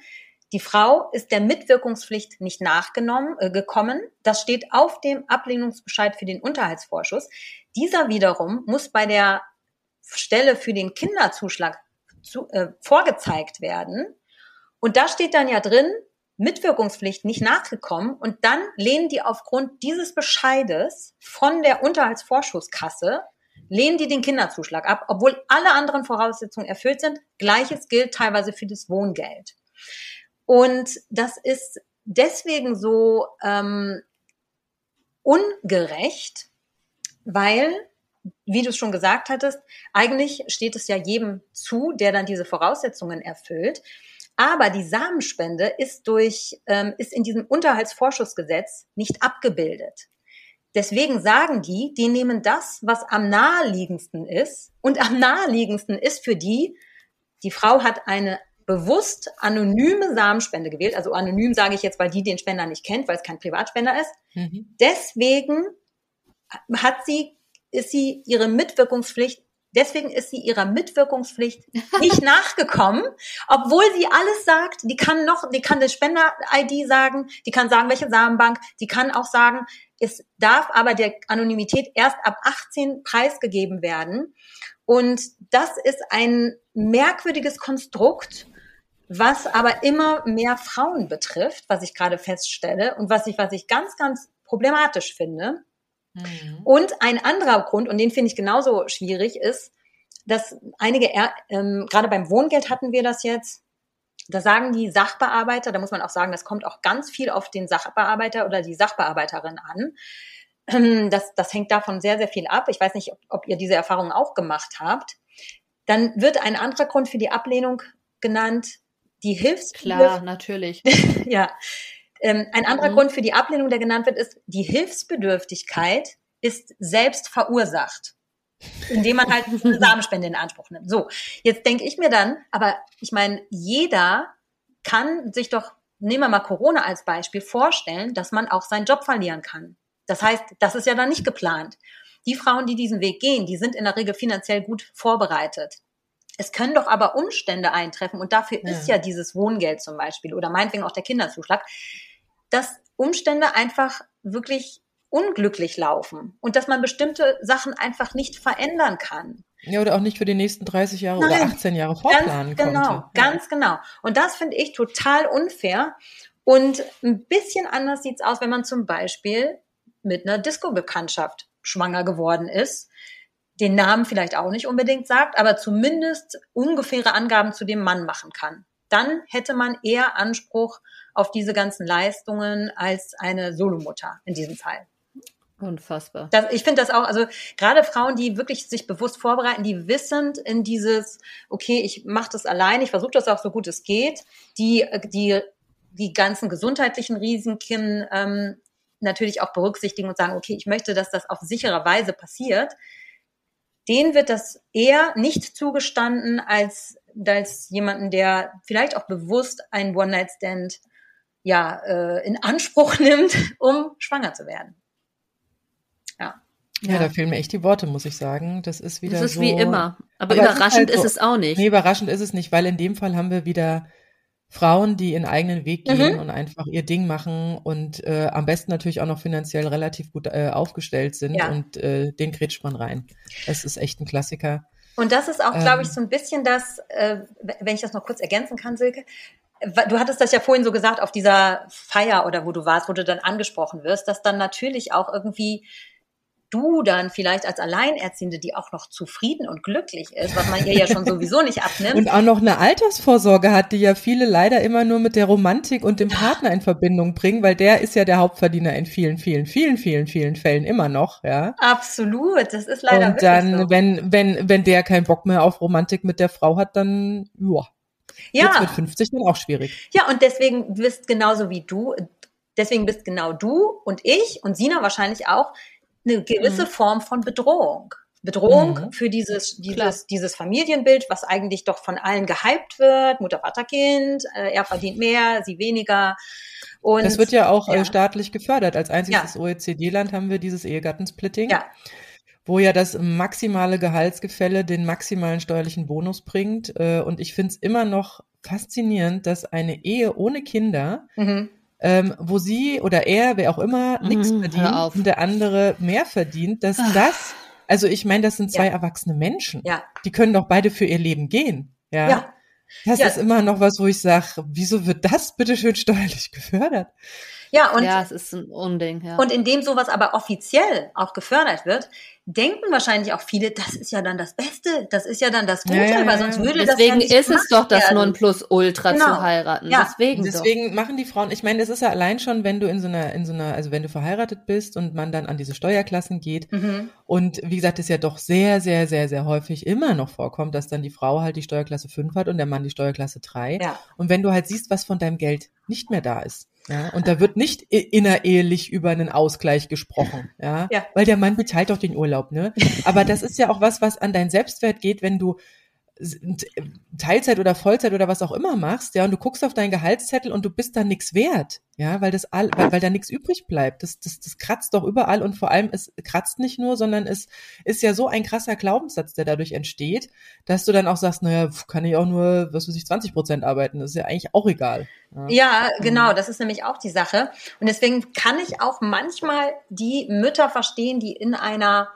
die Frau ist der Mitwirkungspflicht nicht nachgenommen, äh, gekommen. Das steht auf dem Ablehnungsbescheid für den Unterhaltsvorschuss. Dieser wiederum muss bei der Stelle für den Kinderzuschlag zu, äh, vorgezeigt werden. Und da steht dann ja drin, Mitwirkungspflicht nicht nachgekommen. Und dann lehnen die aufgrund dieses Bescheides von der Unterhaltsvorschusskasse lehnen die den Kinderzuschlag ab, obwohl alle anderen Voraussetzungen erfüllt sind. Gleiches gilt teilweise für das Wohngeld. Und das ist deswegen so ähm, ungerecht, weil, wie du es schon gesagt hattest, eigentlich steht es ja jedem zu, der dann diese Voraussetzungen erfüllt. Aber die Samenspende ist durch, ähm, ist in diesem Unterhaltsvorschussgesetz nicht abgebildet. Deswegen sagen die, die nehmen das, was am naheliegendsten ist. Und am naheliegendsten ist für die, die Frau hat eine bewusst anonyme Samenspende gewählt. Also anonym sage ich jetzt, weil die den Spender nicht kennt, weil es kein Privatspender ist. Mhm. Deswegen hat sie, ist sie ihre Mitwirkungspflicht Deswegen ist sie ihrer Mitwirkungspflicht [laughs] nicht nachgekommen, obwohl sie alles sagt. Die kann noch, die kann eine Spender-ID sagen, die kann sagen, welche Samenbank, die kann auch sagen, es darf aber der Anonymität erst ab 18 preisgegeben werden. Und das ist ein merkwürdiges Konstrukt, was aber immer mehr Frauen betrifft, was ich gerade feststelle und was ich, was ich ganz, ganz problematisch finde. Mhm. Und ein anderer Grund, und den finde ich genauso schwierig, ist, dass einige, ähm, gerade beim Wohngeld hatten wir das jetzt, da sagen die Sachbearbeiter, da muss man auch sagen, das kommt auch ganz viel auf den Sachbearbeiter oder die Sachbearbeiterin an. Ähm, das, das hängt davon sehr, sehr viel ab. Ich weiß nicht, ob, ob ihr diese Erfahrung auch gemacht habt. Dann wird ein anderer Grund für die Ablehnung genannt, die Hilfsbedürftigkeit. Klar, natürlich. [laughs] ja. Ähm, ein anderer mhm. Grund für die Ablehnung, der genannt wird, ist, die Hilfsbedürftigkeit ist selbst verursacht indem man halt [laughs] eine Samenspende in Anspruch nimmt. So, jetzt denke ich mir dann, aber ich meine, jeder kann sich doch, nehmen wir mal Corona als Beispiel, vorstellen, dass man auch seinen Job verlieren kann. Das heißt, das ist ja dann nicht geplant. Die Frauen, die diesen Weg gehen, die sind in der Regel finanziell gut vorbereitet. Es können doch aber Umstände eintreffen und dafür ja. ist ja dieses Wohngeld zum Beispiel oder meinetwegen auch der Kinderzuschlag, dass Umstände einfach wirklich unglücklich laufen und dass man bestimmte Sachen einfach nicht verändern kann. Ja, oder auch nicht für die nächsten 30 Jahre Nein, oder 18 Jahre vorplanen ganz genau, konnte. Ganz genau. Und das finde ich total unfair. Und ein bisschen anders sieht's aus, wenn man zum Beispiel mit einer Disco-Bekanntschaft schwanger geworden ist, den Namen vielleicht auch nicht unbedingt sagt, aber zumindest ungefähre Angaben zu dem Mann machen kann. Dann hätte man eher Anspruch auf diese ganzen Leistungen als eine Solomutter in diesem Fall. Unfassbar. Das, ich finde das auch, also gerade Frauen, die wirklich sich bewusst vorbereiten, die wissend in dieses, okay, ich mache das allein, ich versuche das auch so gut es geht, die die die ganzen gesundheitlichen Risiken ähm, natürlich auch berücksichtigen und sagen, okay, ich möchte, dass das auf sichere Weise passiert. Denen wird das eher nicht zugestanden als als jemanden, der vielleicht auch bewusst einen One-Night-Stand ja äh, in Anspruch [laughs] nimmt, um schwanger zu werden. Ja. Ja, da fehlen mir echt die Worte, muss ich sagen. Das ist wieder. Das ist so, wie immer. Aber, aber überraschend ist, halt so, ist, es auch nicht. Nee, überraschend ist es nicht, weil in dem Fall haben wir wieder Frauen, die ihren eigenen Weg gehen mhm. und einfach ihr Ding machen und äh, am besten natürlich auch noch finanziell relativ gut äh, aufgestellt sind ja. und äh, den kretscht man rein. Das ist echt ein Klassiker. Und das ist auch, glaube ich, ähm. so ein bisschen das, äh, wenn ich das noch kurz ergänzen kann, Silke. Du hattest das ja vorhin so gesagt auf dieser Feier oder wo du warst, wo du dann angesprochen wirst, dass dann natürlich auch irgendwie du dann vielleicht als Alleinerziehende, die auch noch zufrieden und glücklich ist, was man ihr ja schon sowieso nicht abnimmt. Und auch noch eine Altersvorsorge hat, die ja viele leider immer nur mit der Romantik und dem Partner in Verbindung bringen, weil der ist ja der Hauptverdiener in vielen, vielen, vielen, vielen, vielen Fällen immer noch, ja. Absolut, das ist leider Und dann, so. wenn, wenn, wenn der keinen Bock mehr auf Romantik mit der Frau hat, dann, ja. Ja. Jetzt mit 50 dann auch schwierig. Ja, und deswegen bist genauso wie du, deswegen bist genau du und ich und Sina wahrscheinlich auch eine gewisse mhm. Form von Bedrohung. Bedrohung mhm. für dieses, dieses, dieses Familienbild, was eigentlich doch von allen gehypt wird. Mutter, Vater, Kind, äh, er verdient mehr, sie weniger. Und, das wird ja auch äh, ja. staatlich gefördert. Als einziges ja. OECD-Land haben wir dieses Ehegattensplitting. Ja wo ja das maximale Gehaltsgefälle den maximalen steuerlichen Bonus bringt. Äh, und ich finde es immer noch faszinierend, dass eine Ehe ohne Kinder mhm ähm, wo sie oder er, wer auch immer, nichts mhm, verdient und der andere mehr verdient, dass Ach. das, also ich meine, das sind zwei ja. erwachsene Menschen. Ja. Die können doch beide für ihr Leben gehen. Ja. ja. Das ja. ist immer noch was, wo ich sage, wieso wird das bitte schön steuerlich [laughs] gefördert? Ja, und, ja, es ist ein Unding, ja. Und indem sowas aber offiziell auch gefördert wird, denken wahrscheinlich auch viele, das ist ja dann das Beste, das ist ja dann das Gute, ja, weil sonst würde Deswegen das ja ist es doch das Nonplusultra genau. zu heiraten. Ja. Deswegen, Deswegen doch. machen die Frauen, ich meine, es ist ja allein schon, wenn du in so einer, in so einer, also wenn du verheiratet bist und man dann an diese Steuerklassen geht mhm. und wie gesagt, es ja doch sehr, sehr, sehr, sehr häufig immer noch vorkommt, dass dann die Frau halt die Steuerklasse 5 hat und der Mann die Steuerklasse 3. Ja. Und wenn du halt siehst, was von deinem Geld nicht mehr da ist, ja, und da wird nicht innerehelich über einen Ausgleich gesprochen, [laughs] ja, ja, weil der Mann bezahlt doch den Urlaub, ne? Aber das ist ja auch was, was an dein Selbstwert geht, wenn du Teilzeit oder Vollzeit oder was auch immer machst, ja, und du guckst auf deinen Gehaltszettel und du bist da nix wert, ja, weil das all, weil, weil da nichts übrig bleibt. Das, das, das kratzt doch überall und vor allem es kratzt nicht nur, sondern es ist ja so ein krasser Glaubenssatz, der dadurch entsteht, dass du dann auch sagst, naja, kann ich auch nur, was weiß ich, 20 Prozent arbeiten, das ist ja eigentlich auch egal. Ja. ja, genau, das ist nämlich auch die Sache. Und deswegen kann ich auch manchmal die Mütter verstehen, die in einer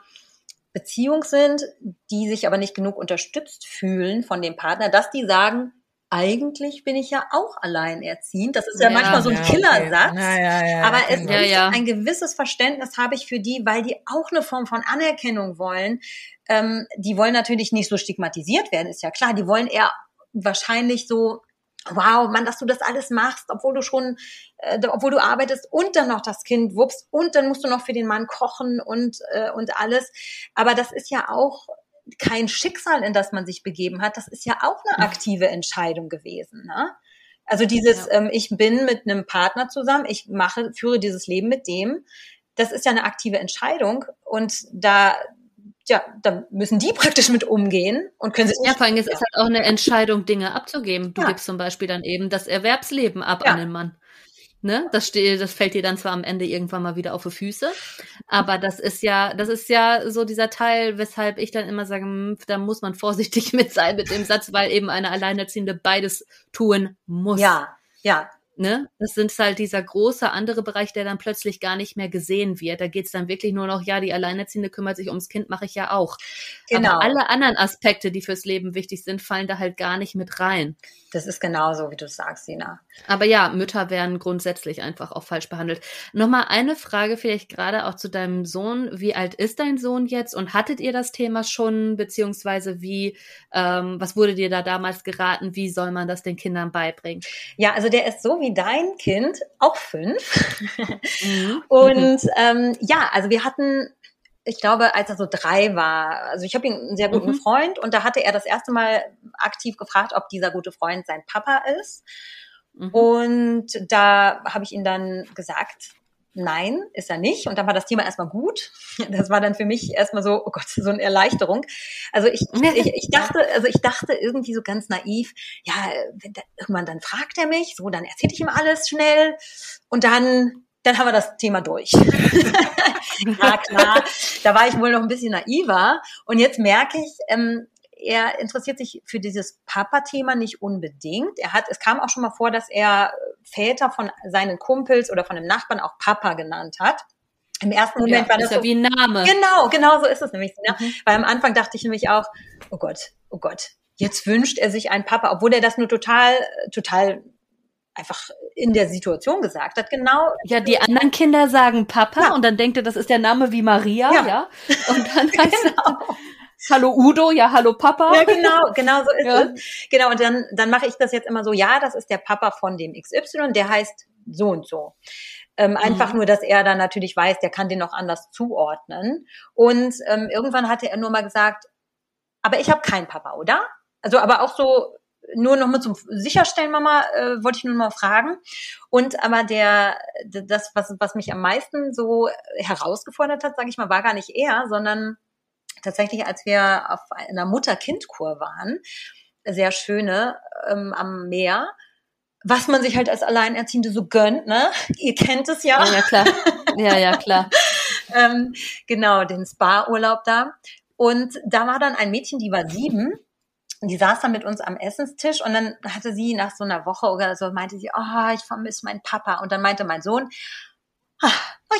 Beziehung sind, die sich aber nicht genug unterstützt fühlen von dem Partner, dass die sagen, eigentlich bin ich ja auch alleinerziehend. Das ist ja, ja manchmal so ein ja, Killersatz. Okay. Ja, aber es ist ein gewisses Verständnis habe ich für die, weil die auch eine Form von Anerkennung wollen. Ähm, die wollen natürlich nicht so stigmatisiert werden, ist ja klar. Die wollen eher wahrscheinlich so wow, Mann, dass du das alles machst, obwohl du schon, äh, obwohl du arbeitest und dann noch das Kind wuppst und dann musst du noch für den Mann kochen und, äh, und alles. Aber das ist ja auch kein Schicksal, in das man sich begeben hat. Das ist ja auch eine aktive Entscheidung gewesen. Ne? Also dieses, ja. ähm, ich bin mit einem Partner zusammen, ich mache, führe dieses Leben mit dem. Das ist ja eine aktive Entscheidung und da, ja, da müssen die praktisch mit umgehen und können sich Ja, vor allem ist es halt auch eine Entscheidung, Dinge abzugeben. Du ja. gibst zum Beispiel dann eben das Erwerbsleben ab ja. an den Mann. Ne? Das, steht, das fällt dir dann zwar am Ende irgendwann mal wieder auf die Füße, aber das ist ja, das ist ja so dieser Teil, weshalb ich dann immer sage, hm, da muss man vorsichtig [laughs] mit sein mit dem Satz, weil eben eine Alleinerziehende beides tun muss. Ja, ja, Ne? Das sind halt dieser große andere Bereich, der dann plötzlich gar nicht mehr gesehen wird. Da geht's dann wirklich nur noch, ja, die Alleinerziehende kümmert sich ums Kind, mache ich ja auch. Genau. Aber alle anderen Aspekte, die fürs Leben wichtig sind, fallen da halt gar nicht mit rein. Das ist genauso, wie du sagst, Sina. Aber ja, Mütter werden grundsätzlich einfach auch falsch behandelt. Nochmal eine Frage vielleicht gerade auch zu deinem Sohn. Wie alt ist dein Sohn jetzt und hattet ihr das Thema schon, beziehungsweise wie, ähm, was wurde dir da damals geraten, wie soll man das den Kindern beibringen? Ja, also der ist so wie dein Kind, auch fünf. Mhm. [laughs] Und ähm, ja, also wir hatten, ich glaube, als er so drei war, also ich habe ihn einen sehr guten mhm. Freund und da hatte er das erste Mal aktiv gefragt, ob dieser gute Freund sein Papa ist. Mhm. Und da habe ich ihn dann gesagt, Nein, ist er nicht. Und dann war das Thema erstmal gut. Das war dann für mich erstmal so, oh Gott, so eine Erleichterung. Also ich, [laughs] ich, ich dachte, also ich dachte irgendwie so ganz naiv, ja, wenn der, irgendwann dann fragt er mich, so, dann erzähle ich ihm alles schnell und dann, dann haben wir das Thema durch. [laughs] ja, klar. Da war ich wohl noch ein bisschen naiver. Und jetzt merke ich, ähm, er interessiert sich für dieses Papa-Thema nicht unbedingt. Er hat, es kam auch schon mal vor, dass er Väter von seinen Kumpels oder von einem Nachbarn auch Papa genannt hat. Im ersten Moment ja, war das ist ja wie ein Name. Genau, genau so ist es nämlich. Ne? Mhm. Weil am Anfang dachte ich nämlich auch, oh Gott, oh Gott, jetzt wünscht er sich einen Papa, obwohl er das nur total, total einfach in der Situation gesagt hat, genau. Ja, die anderen Kinder sagen Papa ja. und dann denkt er, das ist der Name wie Maria, ja. ja? Und dann [laughs] heißt genau. Hallo Udo, ja, hallo Papa. Ja, genau, genau so ist ja. es. Genau, und dann, dann mache ich das jetzt immer so, ja, das ist der Papa von dem XY, der heißt so und so. Ähm, einfach mhm. nur, dass er dann natürlich weiß, der kann den noch anders zuordnen. Und ähm, irgendwann hatte er nur mal gesagt, aber ich habe keinen Papa, oder? Also aber auch so nur noch mal zum Sicherstellen, Mama, äh, wollte ich nur mal fragen. Und aber der, das, was, was mich am meisten so herausgefordert hat, sage ich mal, war gar nicht er, sondern tatsächlich, als wir auf einer Mutter-Kind-Kur waren, sehr schöne ähm, am Meer, was man sich halt als Alleinerziehende so gönnt, ne? [laughs] Ihr kennt es ja. Ja, ja klar. Ja, ja, klar. [laughs] ähm, genau, den Spa-Urlaub da. Und da war dann ein Mädchen, die war sieben. Die saß dann mit uns am Essenstisch und dann hatte sie nach so einer Woche oder so, meinte sie, oh, ich vermisse meinen Papa. Und dann meinte mein Sohn, oh,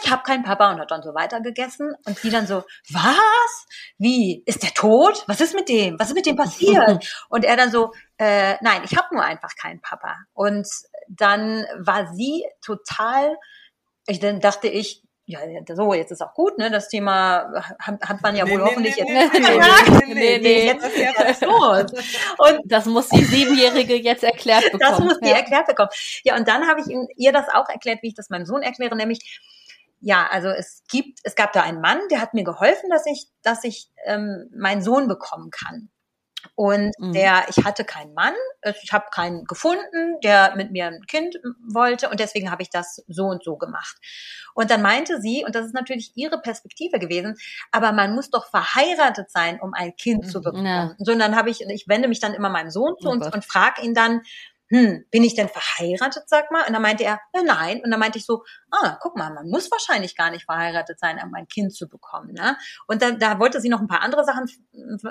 ich habe keinen Papa und hat dann so weiter gegessen und die dann so, was? Wie? Ist der tot? Was ist mit dem? Was ist mit dem passiert? [laughs] und er dann so, äh, nein, ich habe nur einfach keinen Papa. Und dann war sie total, ich dann dachte ich, ja, so, jetzt ist auch gut, ne? Das Thema hat, hat man ja wohl nee, hoffentlich nee, jetzt. Nee, nee, nee, nee, jetzt ist ja was los. [laughs] Und das muss die Siebenjährige jetzt erklärt [laughs] bekommen. Das muss die ja. erklärt bekommen. Ja, und dann habe ich ihr das auch erklärt, wie ich das meinem Sohn erkläre, nämlich, ja, also es gibt, es gab da einen Mann, der hat mir geholfen, dass ich, dass ich ähm, meinen Sohn bekommen kann. Und mhm. der, ich hatte keinen Mann, ich habe keinen gefunden, der mit mir ein Kind wollte und deswegen habe ich das so und so gemacht. Und dann meinte sie, und das ist natürlich ihre Perspektive gewesen, aber man muss doch verheiratet sein, um ein Kind zu mhm. bekommen. Ja. So, und dann habe ich, ich wende mich dann immer meinem Sohn zu oh und, und frage ihn dann, hm, bin ich denn verheiratet, sag mal? Und dann meinte er, ja, nein. Und dann meinte ich so, ah, guck mal, man muss wahrscheinlich gar nicht verheiratet sein, um ein Kind zu bekommen. Ne? Und da, da wollte sie noch ein paar andere Sachen,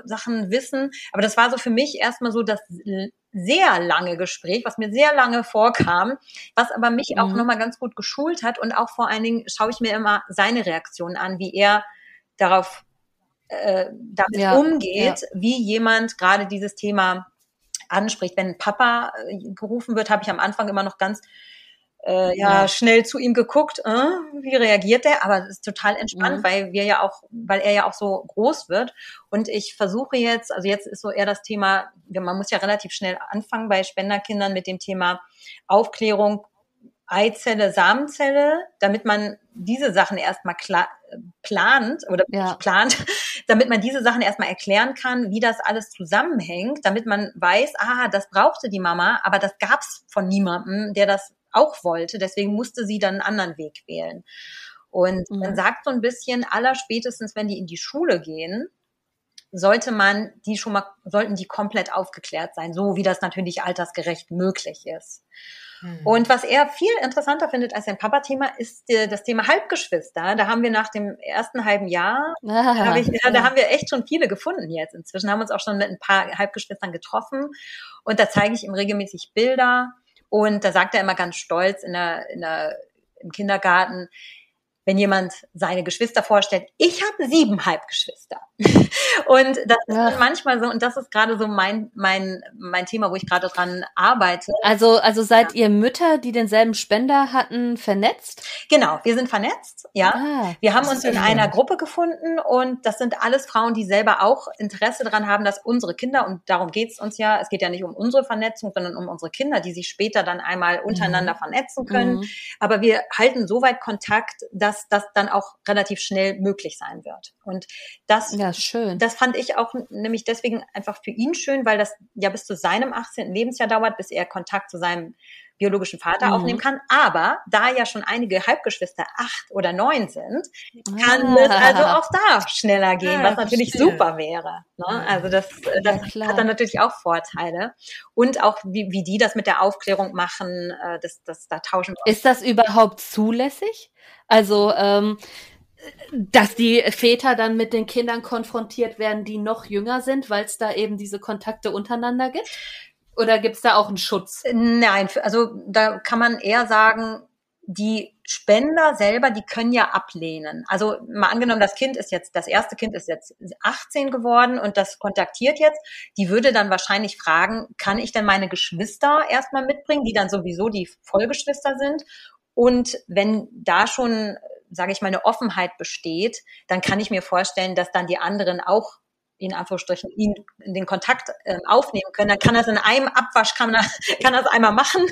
Sachen wissen. Aber das war so für mich erstmal so das sehr lange Gespräch, was mir sehr lange vorkam, was aber mich mhm. auch nochmal ganz gut geschult hat. Und auch vor allen Dingen schaue ich mir immer seine Reaktion an, wie er darauf äh, damit ja, umgeht, ja. wie jemand gerade dieses Thema anspricht. Wenn Papa äh, gerufen wird, habe ich am Anfang immer noch ganz äh, ja, ja, schnell zu ihm geguckt, äh, wie reagiert er, aber es ist total entspannt, mhm. weil wir ja auch, weil er ja auch so groß wird. Und ich versuche jetzt, also jetzt ist so eher das Thema, man muss ja relativ schnell anfangen bei Spenderkindern mit dem Thema Aufklärung, Eizelle, Samenzelle, damit man diese Sachen erstmal plant oder ja. plant, damit man diese Sachen erstmal erklären kann, wie das alles zusammenhängt, damit man weiß, ah, das brauchte die Mama, aber das gab's von niemandem, der das auch wollte. Deswegen musste sie dann einen anderen Weg wählen. Und mhm. man sagt so ein bisschen, allerspätestens, wenn die in die Schule gehen, sollte man die schon mal, sollten die komplett aufgeklärt sein, so wie das natürlich altersgerecht möglich ist. Mhm. Und was er viel interessanter findet als sein Papa-Thema ist äh, das Thema Halbgeschwister. Da haben wir nach dem ersten halben Jahr, ah, da, hab ich, ja, da haben wir echt schon viele gefunden jetzt. Inzwischen haben wir uns auch schon mit ein paar Halbgeschwistern getroffen. Und da zeige ich ihm regelmäßig Bilder. Und da sagt er immer ganz stolz in der, in der, im Kindergarten, wenn jemand seine Geschwister vorstellt, ich habe sieben Halbgeschwister. [laughs] und das ja. ist manchmal so, und das ist gerade so mein, mein, mein Thema, wo ich gerade dran arbeite. Also, also seid ja. ihr Mütter, die denselben Spender hatten, vernetzt? Genau, wir sind vernetzt, ja. Ah, wir haben uns in schön. einer Gruppe gefunden und das sind alles Frauen, die selber auch Interesse daran haben, dass unsere Kinder, und darum geht's uns ja, es geht ja nicht um unsere Vernetzung, sondern um unsere Kinder, die sich später dann einmal untereinander mhm. vernetzen können. Mhm. Aber wir halten so weit Kontakt, dass das dann auch relativ schnell möglich sein wird. Und das, ja, schön. das fand ich auch nämlich deswegen einfach für ihn schön, weil das ja bis zu seinem 18. Lebensjahr dauert, bis er Kontakt zu seinem biologischen Vater mhm. aufnehmen kann. Aber da ja schon einige Halbgeschwister acht oder neun sind, kann ah. es also auch da schneller gehen, ja, was natürlich verstehe. super wäre. Ne? Also das, das ja, hat dann natürlich auch Vorteile. Und auch wie, wie die das mit der Aufklärung machen, äh, das, das da tauschen. Ist das überhaupt zulässig? Also ähm, dass die Väter dann mit den Kindern konfrontiert werden, die noch jünger sind, weil es da eben diese Kontakte untereinander gibt? Oder gibt es da auch einen Schutz? Nein, also da kann man eher sagen, die Spender selber, die können ja ablehnen. Also mal angenommen, das Kind ist jetzt, das erste Kind ist jetzt 18 geworden und das kontaktiert jetzt, die würde dann wahrscheinlich fragen, kann ich denn meine Geschwister erstmal mitbringen, die dann sowieso die Vollgeschwister sind? Und wenn da schon, sage ich mal, eine Offenheit besteht, dann kann ich mir vorstellen, dass dann die anderen auch in Anführungsstrichen ihn in den Kontakt äh, aufnehmen können, dann kann es in einem Abwasch, kann er, [laughs] kann es einmal machen.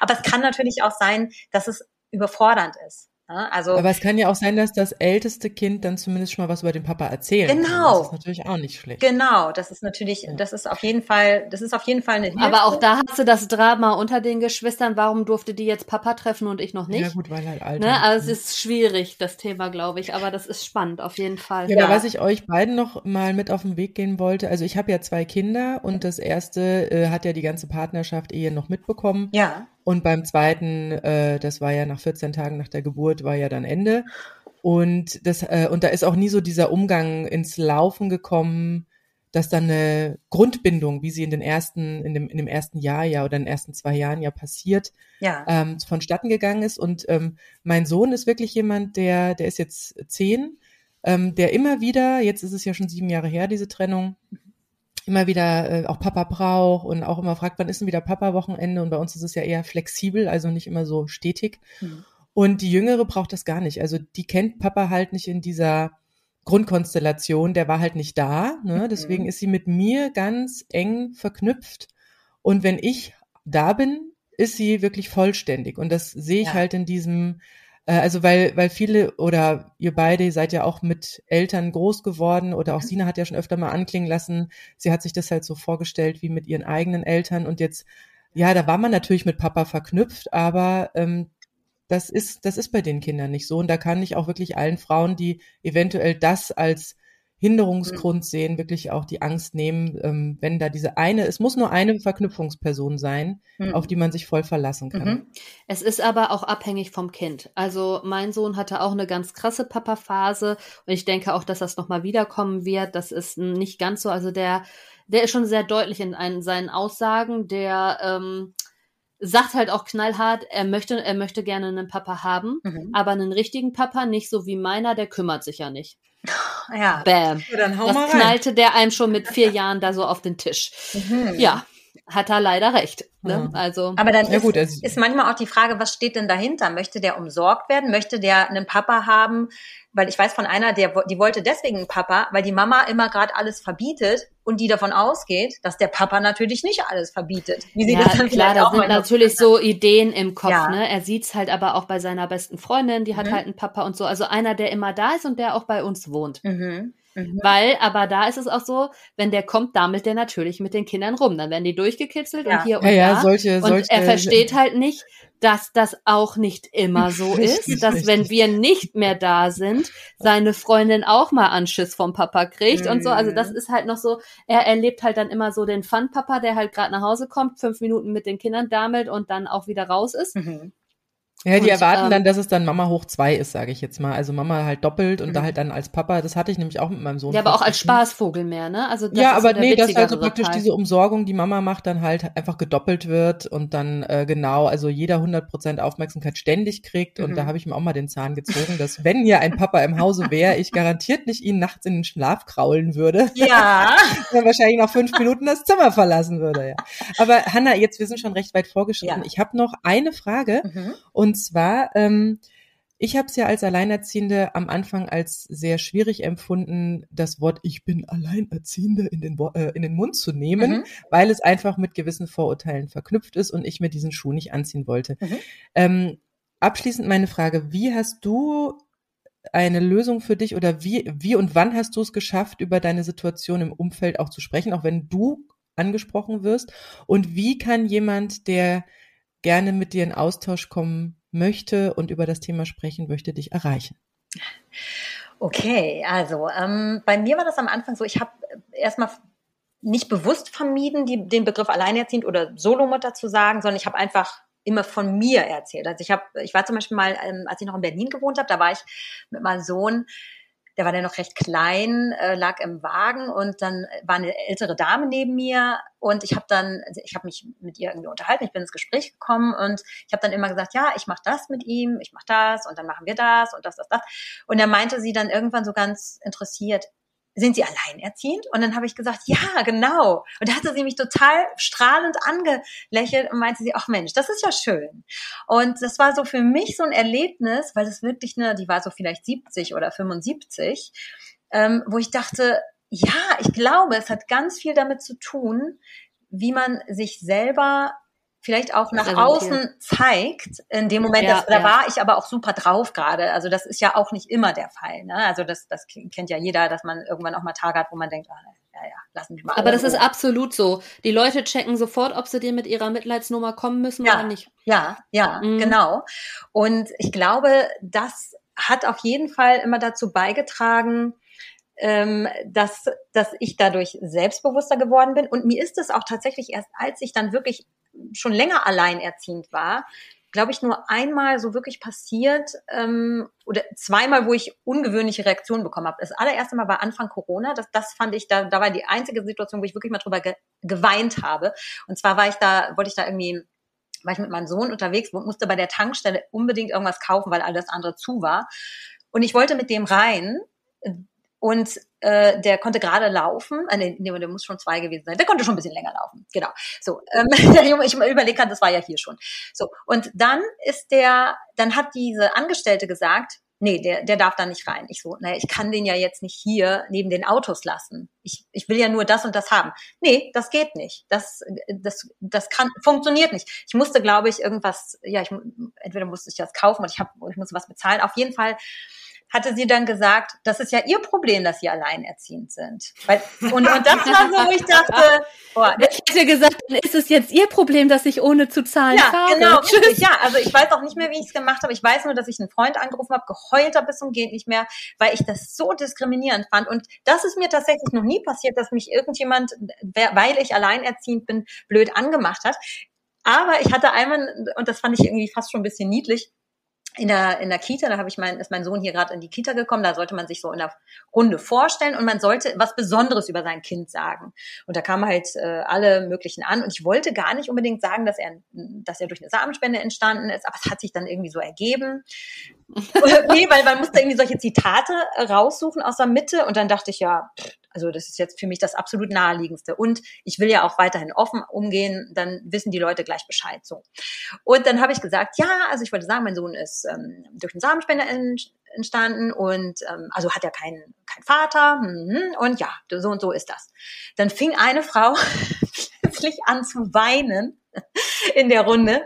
Aber es kann natürlich auch sein, dass es überfordernd ist. Ne? Also, Aber es kann ja auch sein, dass das älteste Kind dann zumindest schon mal was über den Papa erzählt. Genau. Kann. Das ist natürlich auch nicht schlecht. Genau, das ist natürlich, ja. das ist auf jeden Fall, das ist auf jeden Fall eine Hilfe. Aber auch da hast du das Drama unter den Geschwistern. Warum durfte die jetzt Papa treffen und ich noch nicht? Ja gut, weil halt alt. Ne? Also es ist schwierig, das Thema, glaube ich. Aber das ist spannend, auf jeden Fall. Ja, ja. aber was ich euch beiden noch mal mit auf den Weg gehen wollte, also ich habe ja zwei Kinder und das erste äh, hat ja die ganze Partnerschaft Ehe noch mitbekommen. Ja. Und beim zweiten, äh, das war ja nach 14 Tagen nach der Geburt, war ja dann Ende. Und das, äh, und da ist auch nie so dieser Umgang ins Laufen gekommen, dass dann eine Grundbindung, wie sie in den ersten, in dem, in dem ersten Jahr ja oder in den ersten zwei Jahren ja passiert, ja. Ähm, vonstatten gegangen ist. Und ähm, mein Sohn ist wirklich jemand, der, der ist jetzt zehn, ähm, der immer wieder, jetzt ist es ja schon sieben Jahre her, diese Trennung, immer wieder äh, auch Papa braucht und auch immer fragt, wann ist denn wieder Papa-Wochenende? Und bei uns ist es ja eher flexibel, also nicht immer so stetig. Mhm. Und die Jüngere braucht das gar nicht. Also die kennt Papa halt nicht in dieser Grundkonstellation, der war halt nicht da. Ne? Mhm. Deswegen ist sie mit mir ganz eng verknüpft. Und wenn ich da bin, ist sie wirklich vollständig. Und das sehe ich ja. halt in diesem also weil, weil viele oder ihr beide seid ja auch mit Eltern groß geworden oder auch mhm. Sina hat ja schon öfter mal anklingen lassen, sie hat sich das halt so vorgestellt wie mit ihren eigenen Eltern und jetzt, ja, da war man natürlich mit Papa verknüpft, aber ähm, das ist, das ist bei den Kindern nicht so. Und da kann ich auch wirklich allen Frauen, die eventuell das als Hinderungsgrund mhm. sehen, wirklich auch die Angst nehmen, ähm, wenn da diese eine, es muss nur eine Verknüpfungsperson sein, mhm. auf die man sich voll verlassen kann. Mhm. Es ist aber auch abhängig vom Kind. Also mein Sohn hatte auch eine ganz krasse Papa-Phase und ich denke auch, dass das nochmal wiederkommen wird. Das ist nicht ganz so, also der, der ist schon sehr deutlich in einen, seinen Aussagen, der, ähm, sagt halt auch knallhart, er möchte, er möchte gerne einen Papa haben, mhm. aber einen richtigen Papa, nicht so wie meiner, der kümmert sich ja nicht. Ja. Bam. Ja, das mal knallte der einem schon mit [laughs] vier Jahren da so auf den Tisch. Mhm. Ja, hat er leider recht. Ne? Also, Aber dann ja, ist, gut, also, ist manchmal auch die Frage, was steht denn dahinter? Möchte der umsorgt werden? Möchte der einen Papa haben? Weil ich weiß von einer, der, die wollte deswegen einen Papa, weil die Mama immer gerade alles verbietet und die davon ausgeht, dass der Papa natürlich nicht alles verbietet. Wie sie ja, das dann klar, da sind natürlich so Ideen im Kopf. Ja. Ne? Er sieht's halt aber auch bei seiner besten Freundin, die hat mhm. halt einen Papa und so. Also einer, der immer da ist und der auch bei uns wohnt. Mhm. Mhm. Weil, aber da ist es auch so, wenn der kommt, dammelt der natürlich mit den Kindern rum. Dann werden die durchgekitzelt ja. und hier und ja, ja, da. Solche, und solche, er versteht halt nicht, dass das auch nicht immer [laughs] so richtig, ist, dass richtig. wenn wir nicht mehr da sind, seine Freundin auch mal Anschiss vom Papa kriegt mhm. und so. Also das mhm. ist halt noch so, er erlebt halt dann immer so den Fun-Papa, der halt gerade nach Hause kommt, fünf Minuten mit den Kindern dammelt und dann auch wieder raus ist. Mhm. Ja, die und, erwarten ähm, dann, dass es dann Mama hoch zwei ist, sage ich jetzt mal. Also Mama halt doppelt und mhm. da halt dann als Papa. Das hatte ich nämlich auch mit meinem Sohn. Ja, aber auch als Spaßvogel mehr, ne? Also das ja, aber so nee, dass also praktisch Teil. diese Umsorgung, die Mama macht, dann halt einfach gedoppelt wird und dann äh, genau, also jeder 100% Aufmerksamkeit ständig kriegt. Und mhm. da habe ich mir auch mal den Zahn gezogen, dass wenn hier ein Papa im Hause wäre, ich garantiert nicht ihn nachts in den Schlaf kraulen würde. Ja. [laughs] dann wahrscheinlich nach fünf Minuten das Zimmer verlassen würde, ja. Aber Hanna, jetzt, wir sind schon recht weit vorgeschritten. Ja. Ich habe noch eine Frage mhm. und zwar, ähm, ähm, ich habe es ja als Alleinerziehende am Anfang als sehr schwierig empfunden, das Wort Ich bin Alleinerziehende in den, äh, in den Mund zu nehmen, mhm. weil es einfach mit gewissen Vorurteilen verknüpft ist und ich mir diesen Schuh nicht anziehen wollte. Mhm. Ähm, abschließend meine Frage, wie hast du eine Lösung für dich oder wie, wie und wann hast du es geschafft, über deine Situation im Umfeld auch zu sprechen, auch wenn du angesprochen wirst? Und wie kann jemand, der gerne mit dir in Austausch kommen möchte und über das Thema sprechen möchte, dich erreichen? Okay, also ähm, bei mir war das am Anfang so, ich habe erstmal nicht bewusst vermieden, die, den Begriff alleinerziehend oder Solomutter zu sagen, sondern ich habe einfach immer von mir erzählt. Also ich habe, ich war zum Beispiel mal, ähm, als ich noch in Berlin gewohnt habe, da war ich mit meinem Sohn der war dann noch recht klein, äh, lag im Wagen und dann war eine ältere Dame neben mir und ich habe dann, also ich habe mich mit ihr irgendwie unterhalten, ich bin ins Gespräch gekommen und ich habe dann immer gesagt, ja, ich mache das mit ihm, ich mache das und dann machen wir das und das, das, das. Und er meinte sie dann irgendwann so ganz interessiert, sind Sie alleinerziehend? Und dann habe ich gesagt, ja, genau. Und da hatte sie mich total strahlend angelächelt und meinte sie, ach Mensch, das ist ja schön. Und das war so für mich so ein Erlebnis, weil es wirklich eine, die war so vielleicht 70 oder 75, ähm, wo ich dachte, ja, ich glaube, es hat ganz viel damit zu tun, wie man sich selber vielleicht auch nach außen zeigt. In dem Moment, ja, das, da ja. war ich aber auch super drauf gerade. Also das ist ja auch nicht immer der Fall. Ne? Also das, das kennt ja jeder, dass man irgendwann auch mal Tage hat, wo man denkt, ah, ja, ja, lassen mich mal. Aber das ist absolut so. Die Leute checken sofort, ob sie dir mit ihrer Mitleidsnummer kommen müssen ja, oder nicht. Ja, ja, mhm. genau. Und ich glaube, das hat auf jeden Fall immer dazu beigetragen, ähm, dass, dass ich dadurch selbstbewusster geworden bin. Und mir ist es auch tatsächlich erst, als ich dann wirklich schon länger alleinerziehend war, glaube ich, nur einmal so wirklich passiert ähm, oder zweimal, wo ich ungewöhnliche Reaktionen bekommen habe. Das allererste Mal war Anfang Corona. Das, das fand ich, da, da war die einzige Situation, wo ich wirklich mal drüber ge geweint habe. Und zwar war ich da, wollte ich da irgendwie, war ich mit meinem Sohn unterwegs und musste bei der Tankstelle unbedingt irgendwas kaufen, weil alles andere zu war. Und ich wollte mit dem rein und äh, der konnte gerade laufen. Äh, nee, der muss schon zwei gewesen sein. Der konnte schon ein bisschen länger laufen. Genau. So, ähm, [laughs] ich überlege das war ja hier schon. So, und dann ist der, dann hat diese Angestellte gesagt, nee, der, der darf da nicht rein. Ich so, naja, ich kann den ja jetzt nicht hier neben den Autos lassen. Ich, ich will ja nur das und das haben. Nee, das geht nicht. Das, das, das kann, funktioniert nicht. Ich musste, glaube ich, irgendwas, ja, ich, entweder musste ich das kaufen und ich, hab, ich musste was bezahlen. Auf jeden Fall hatte sie dann gesagt, das ist ja ihr Problem, dass sie alleinerziehend sind. Und, und das war so, wo ich dachte, [laughs] boah, ich hätte gesagt, dann ist es jetzt ihr Problem, dass ich ohne zu zahlen ja, fahre. Genau, richtig, ja, also ich weiß auch nicht mehr, wie ich es gemacht habe. Ich weiß nur, dass ich einen Freund angerufen habe, geheult habe bis zum geht nicht mehr, weil ich das so diskriminierend fand. Und das ist mir tatsächlich noch nie passiert, dass mich irgendjemand, weil ich alleinerziehend bin, blöd angemacht hat. Aber ich hatte einmal, und das fand ich irgendwie fast schon ein bisschen niedlich, in der, in der Kita, da habe ich mein, ist mein Sohn hier gerade in die Kita gekommen, da sollte man sich so in der Runde vorstellen und man sollte was Besonderes über sein Kind sagen. Und da kamen halt äh, alle möglichen an und ich wollte gar nicht unbedingt sagen, dass er, dass er durch eine Samenspende entstanden ist, aber es hat sich dann irgendwie so ergeben. [laughs] nee, weil man musste irgendwie solche Zitate raussuchen aus der Mitte und dann dachte ich, ja, also das ist jetzt für mich das absolut naheliegendste. Und ich will ja auch weiterhin offen umgehen, dann wissen die Leute gleich Bescheid. So. Und dann habe ich gesagt, ja, also ich wollte sagen, mein Sohn ist ähm, durch einen Samenspender entstanden und ähm, also hat er keinen kein Vater mhm, und ja, so und so ist das. Dann fing eine Frau [laughs] plötzlich an zu weinen in der Runde,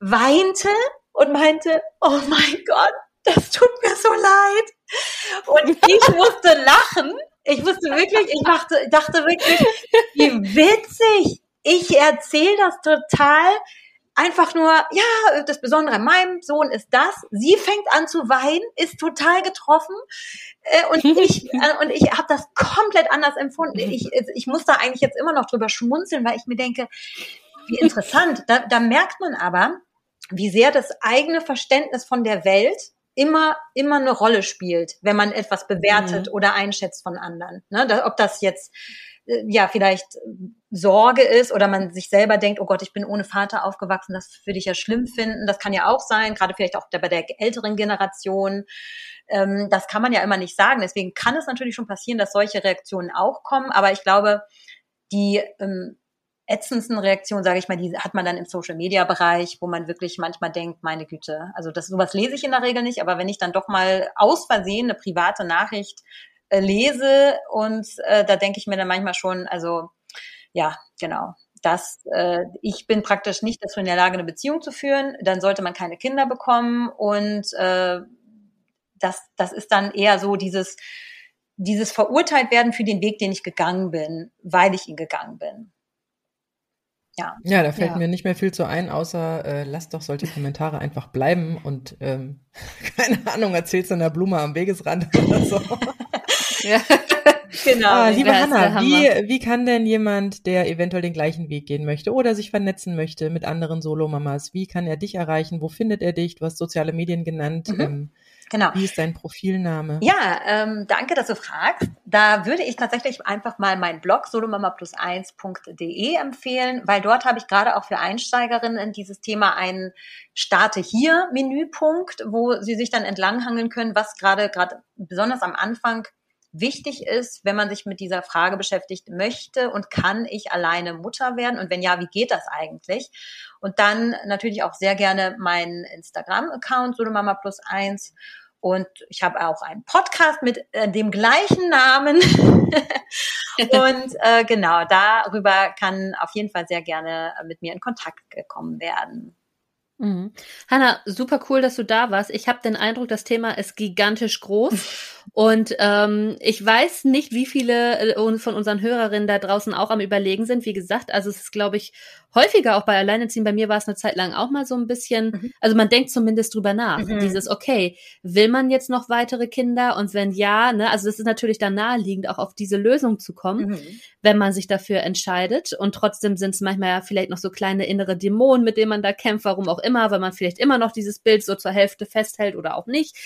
weinte und meinte, oh mein Gott, das tut mir so leid. Und ich musste lachen. Ich wusste wirklich, ich dachte, dachte wirklich, wie witzig. Ich erzähle das total einfach nur, ja, das Besondere an meinem Sohn ist das. Sie fängt an zu weinen, ist total getroffen äh, und [laughs] ich äh, und ich habe das komplett anders empfunden. Ich, ich muss da eigentlich jetzt immer noch drüber schmunzeln, weil ich mir denke, wie interessant. Da, da merkt man aber, wie sehr das eigene Verständnis von der Welt immer, immer eine Rolle spielt, wenn man etwas bewertet mhm. oder einschätzt von anderen. Ne? Da, ob das jetzt ja vielleicht Sorge ist oder man sich selber denkt, oh Gott, ich bin ohne Vater aufgewachsen, das würde ich ja schlimm finden. Das kann ja auch sein, gerade vielleicht auch bei der älteren Generation. Ähm, das kann man ja immer nicht sagen. Deswegen kann es natürlich schon passieren, dass solche Reaktionen auch kommen. Aber ich glaube, die ähm, ätzendsten Reaktionen, sage ich mal, die hat man dann im Social-Media-Bereich, wo man wirklich manchmal denkt, meine Güte, also das sowas lese ich in der Regel nicht, aber wenn ich dann doch mal aus Versehen eine private Nachricht äh, lese und äh, da denke ich mir dann manchmal schon, also ja, genau, dass äh, ich bin praktisch nicht dazu in der Lage, eine Beziehung zu führen, dann sollte man keine Kinder bekommen und äh, das, das ist dann eher so dieses, dieses verurteilt werden für den Weg, den ich gegangen bin, weil ich ihn gegangen bin. Ja. Ja, da fällt ja. mir nicht mehr viel zu ein, außer äh, lasst doch solche Kommentare einfach bleiben und ähm, [laughs] keine Ahnung, erzählst du einer Blume am Wegesrand oder so. Ja. [laughs] Genau. Ah, liebe Hanna, wie, wie kann denn jemand, der eventuell den gleichen Weg gehen möchte oder sich vernetzen möchte mit anderen Solomamas, wie kann er dich erreichen? Wo findet er dich? Du hast soziale Medien genannt. Mhm. Ähm, Genau. Wie ist dein Profilname? Ja, ähm, danke, dass du fragst. Da würde ich tatsächlich einfach mal meinen Blog solomamaplus1.de empfehlen, weil dort habe ich gerade auch für Einsteigerinnen in dieses Thema einen Starte hier Menüpunkt, wo sie sich dann entlanghangeln können, was gerade gerade besonders am Anfang wichtig ist, wenn man sich mit dieser Frage beschäftigt, möchte und kann ich alleine Mutter werden? Und wenn ja, wie geht das eigentlich? Und dann natürlich auch sehr gerne meinen Instagram-Account, Solomama plus eins. Und ich habe auch einen Podcast mit äh, dem gleichen Namen. [laughs] und äh, genau, darüber kann auf jeden Fall sehr gerne mit mir in Kontakt gekommen werden. Mhm. Hanna, super cool, dass du da warst. Ich habe den Eindruck, das Thema ist gigantisch groß. [laughs] Und ähm, ich weiß nicht, wie viele äh, von unseren Hörerinnen da draußen auch am Überlegen sind. Wie gesagt, also es ist, glaube ich, häufiger auch bei Alleinerziehen. Bei mir war es eine Zeit lang auch mal so ein bisschen, mhm. also man denkt zumindest drüber nach. Mhm. Dieses, okay, will man jetzt noch weitere Kinder? Und wenn ja, ne, also es ist natürlich dann naheliegend, auch auf diese Lösung zu kommen, mhm. wenn man sich dafür entscheidet. Und trotzdem sind es manchmal ja vielleicht noch so kleine innere Dämonen, mit denen man da kämpft, warum auch immer, weil man vielleicht immer noch dieses Bild so zur Hälfte festhält oder auch nicht.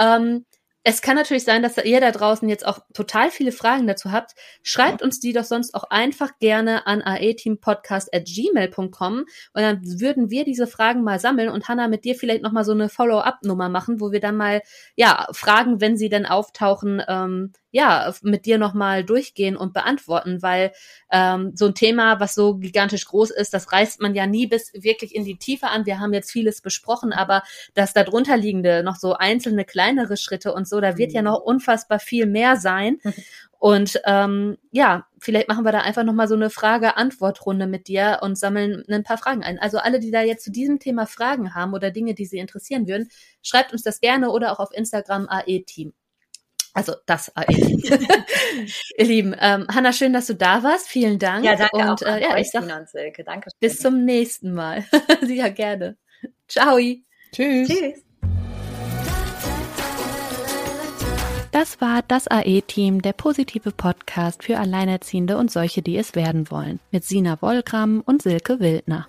Ähm, es kann natürlich sein, dass ihr da draußen jetzt auch total viele Fragen dazu habt. Schreibt uns die doch sonst auch einfach gerne an aeteampodcast.gmail.com und dann würden wir diese Fragen mal sammeln und Hanna mit dir vielleicht nochmal so eine Follow-up-Nummer machen, wo wir dann mal, ja, fragen, wenn sie dann auftauchen, ähm, ja mit dir nochmal durchgehen und beantworten, weil ähm, so ein Thema, was so gigantisch groß ist, das reißt man ja nie bis wirklich in die Tiefe an. Wir haben jetzt vieles besprochen, aber das darunter liegende, noch so einzelne kleinere Schritte und so, da wird ja mhm. noch unfassbar viel mehr sein. [laughs] Und ähm, ja, vielleicht machen wir da einfach nochmal so eine Frage-Antwort-Runde mit dir und sammeln ein paar Fragen ein. Also alle, die da jetzt zu diesem Thema Fragen haben oder Dinge, die sie interessieren würden, schreibt uns das gerne oder auch auf Instagram AE-Team. Also das AE-Team. [laughs] Ihr Lieben, ähm, Hanna, schön, dass du da warst. Vielen Dank. Ja, danke und auch äh, ja, ich sag danke. Bis zum nächsten Mal. [laughs] ja, gerne. Ciao. Tschüss. Tschüss. Das war das AE-Team, der positive Podcast für Alleinerziehende und solche, die es werden wollen, mit Sina Wollgramm und Silke Wildner.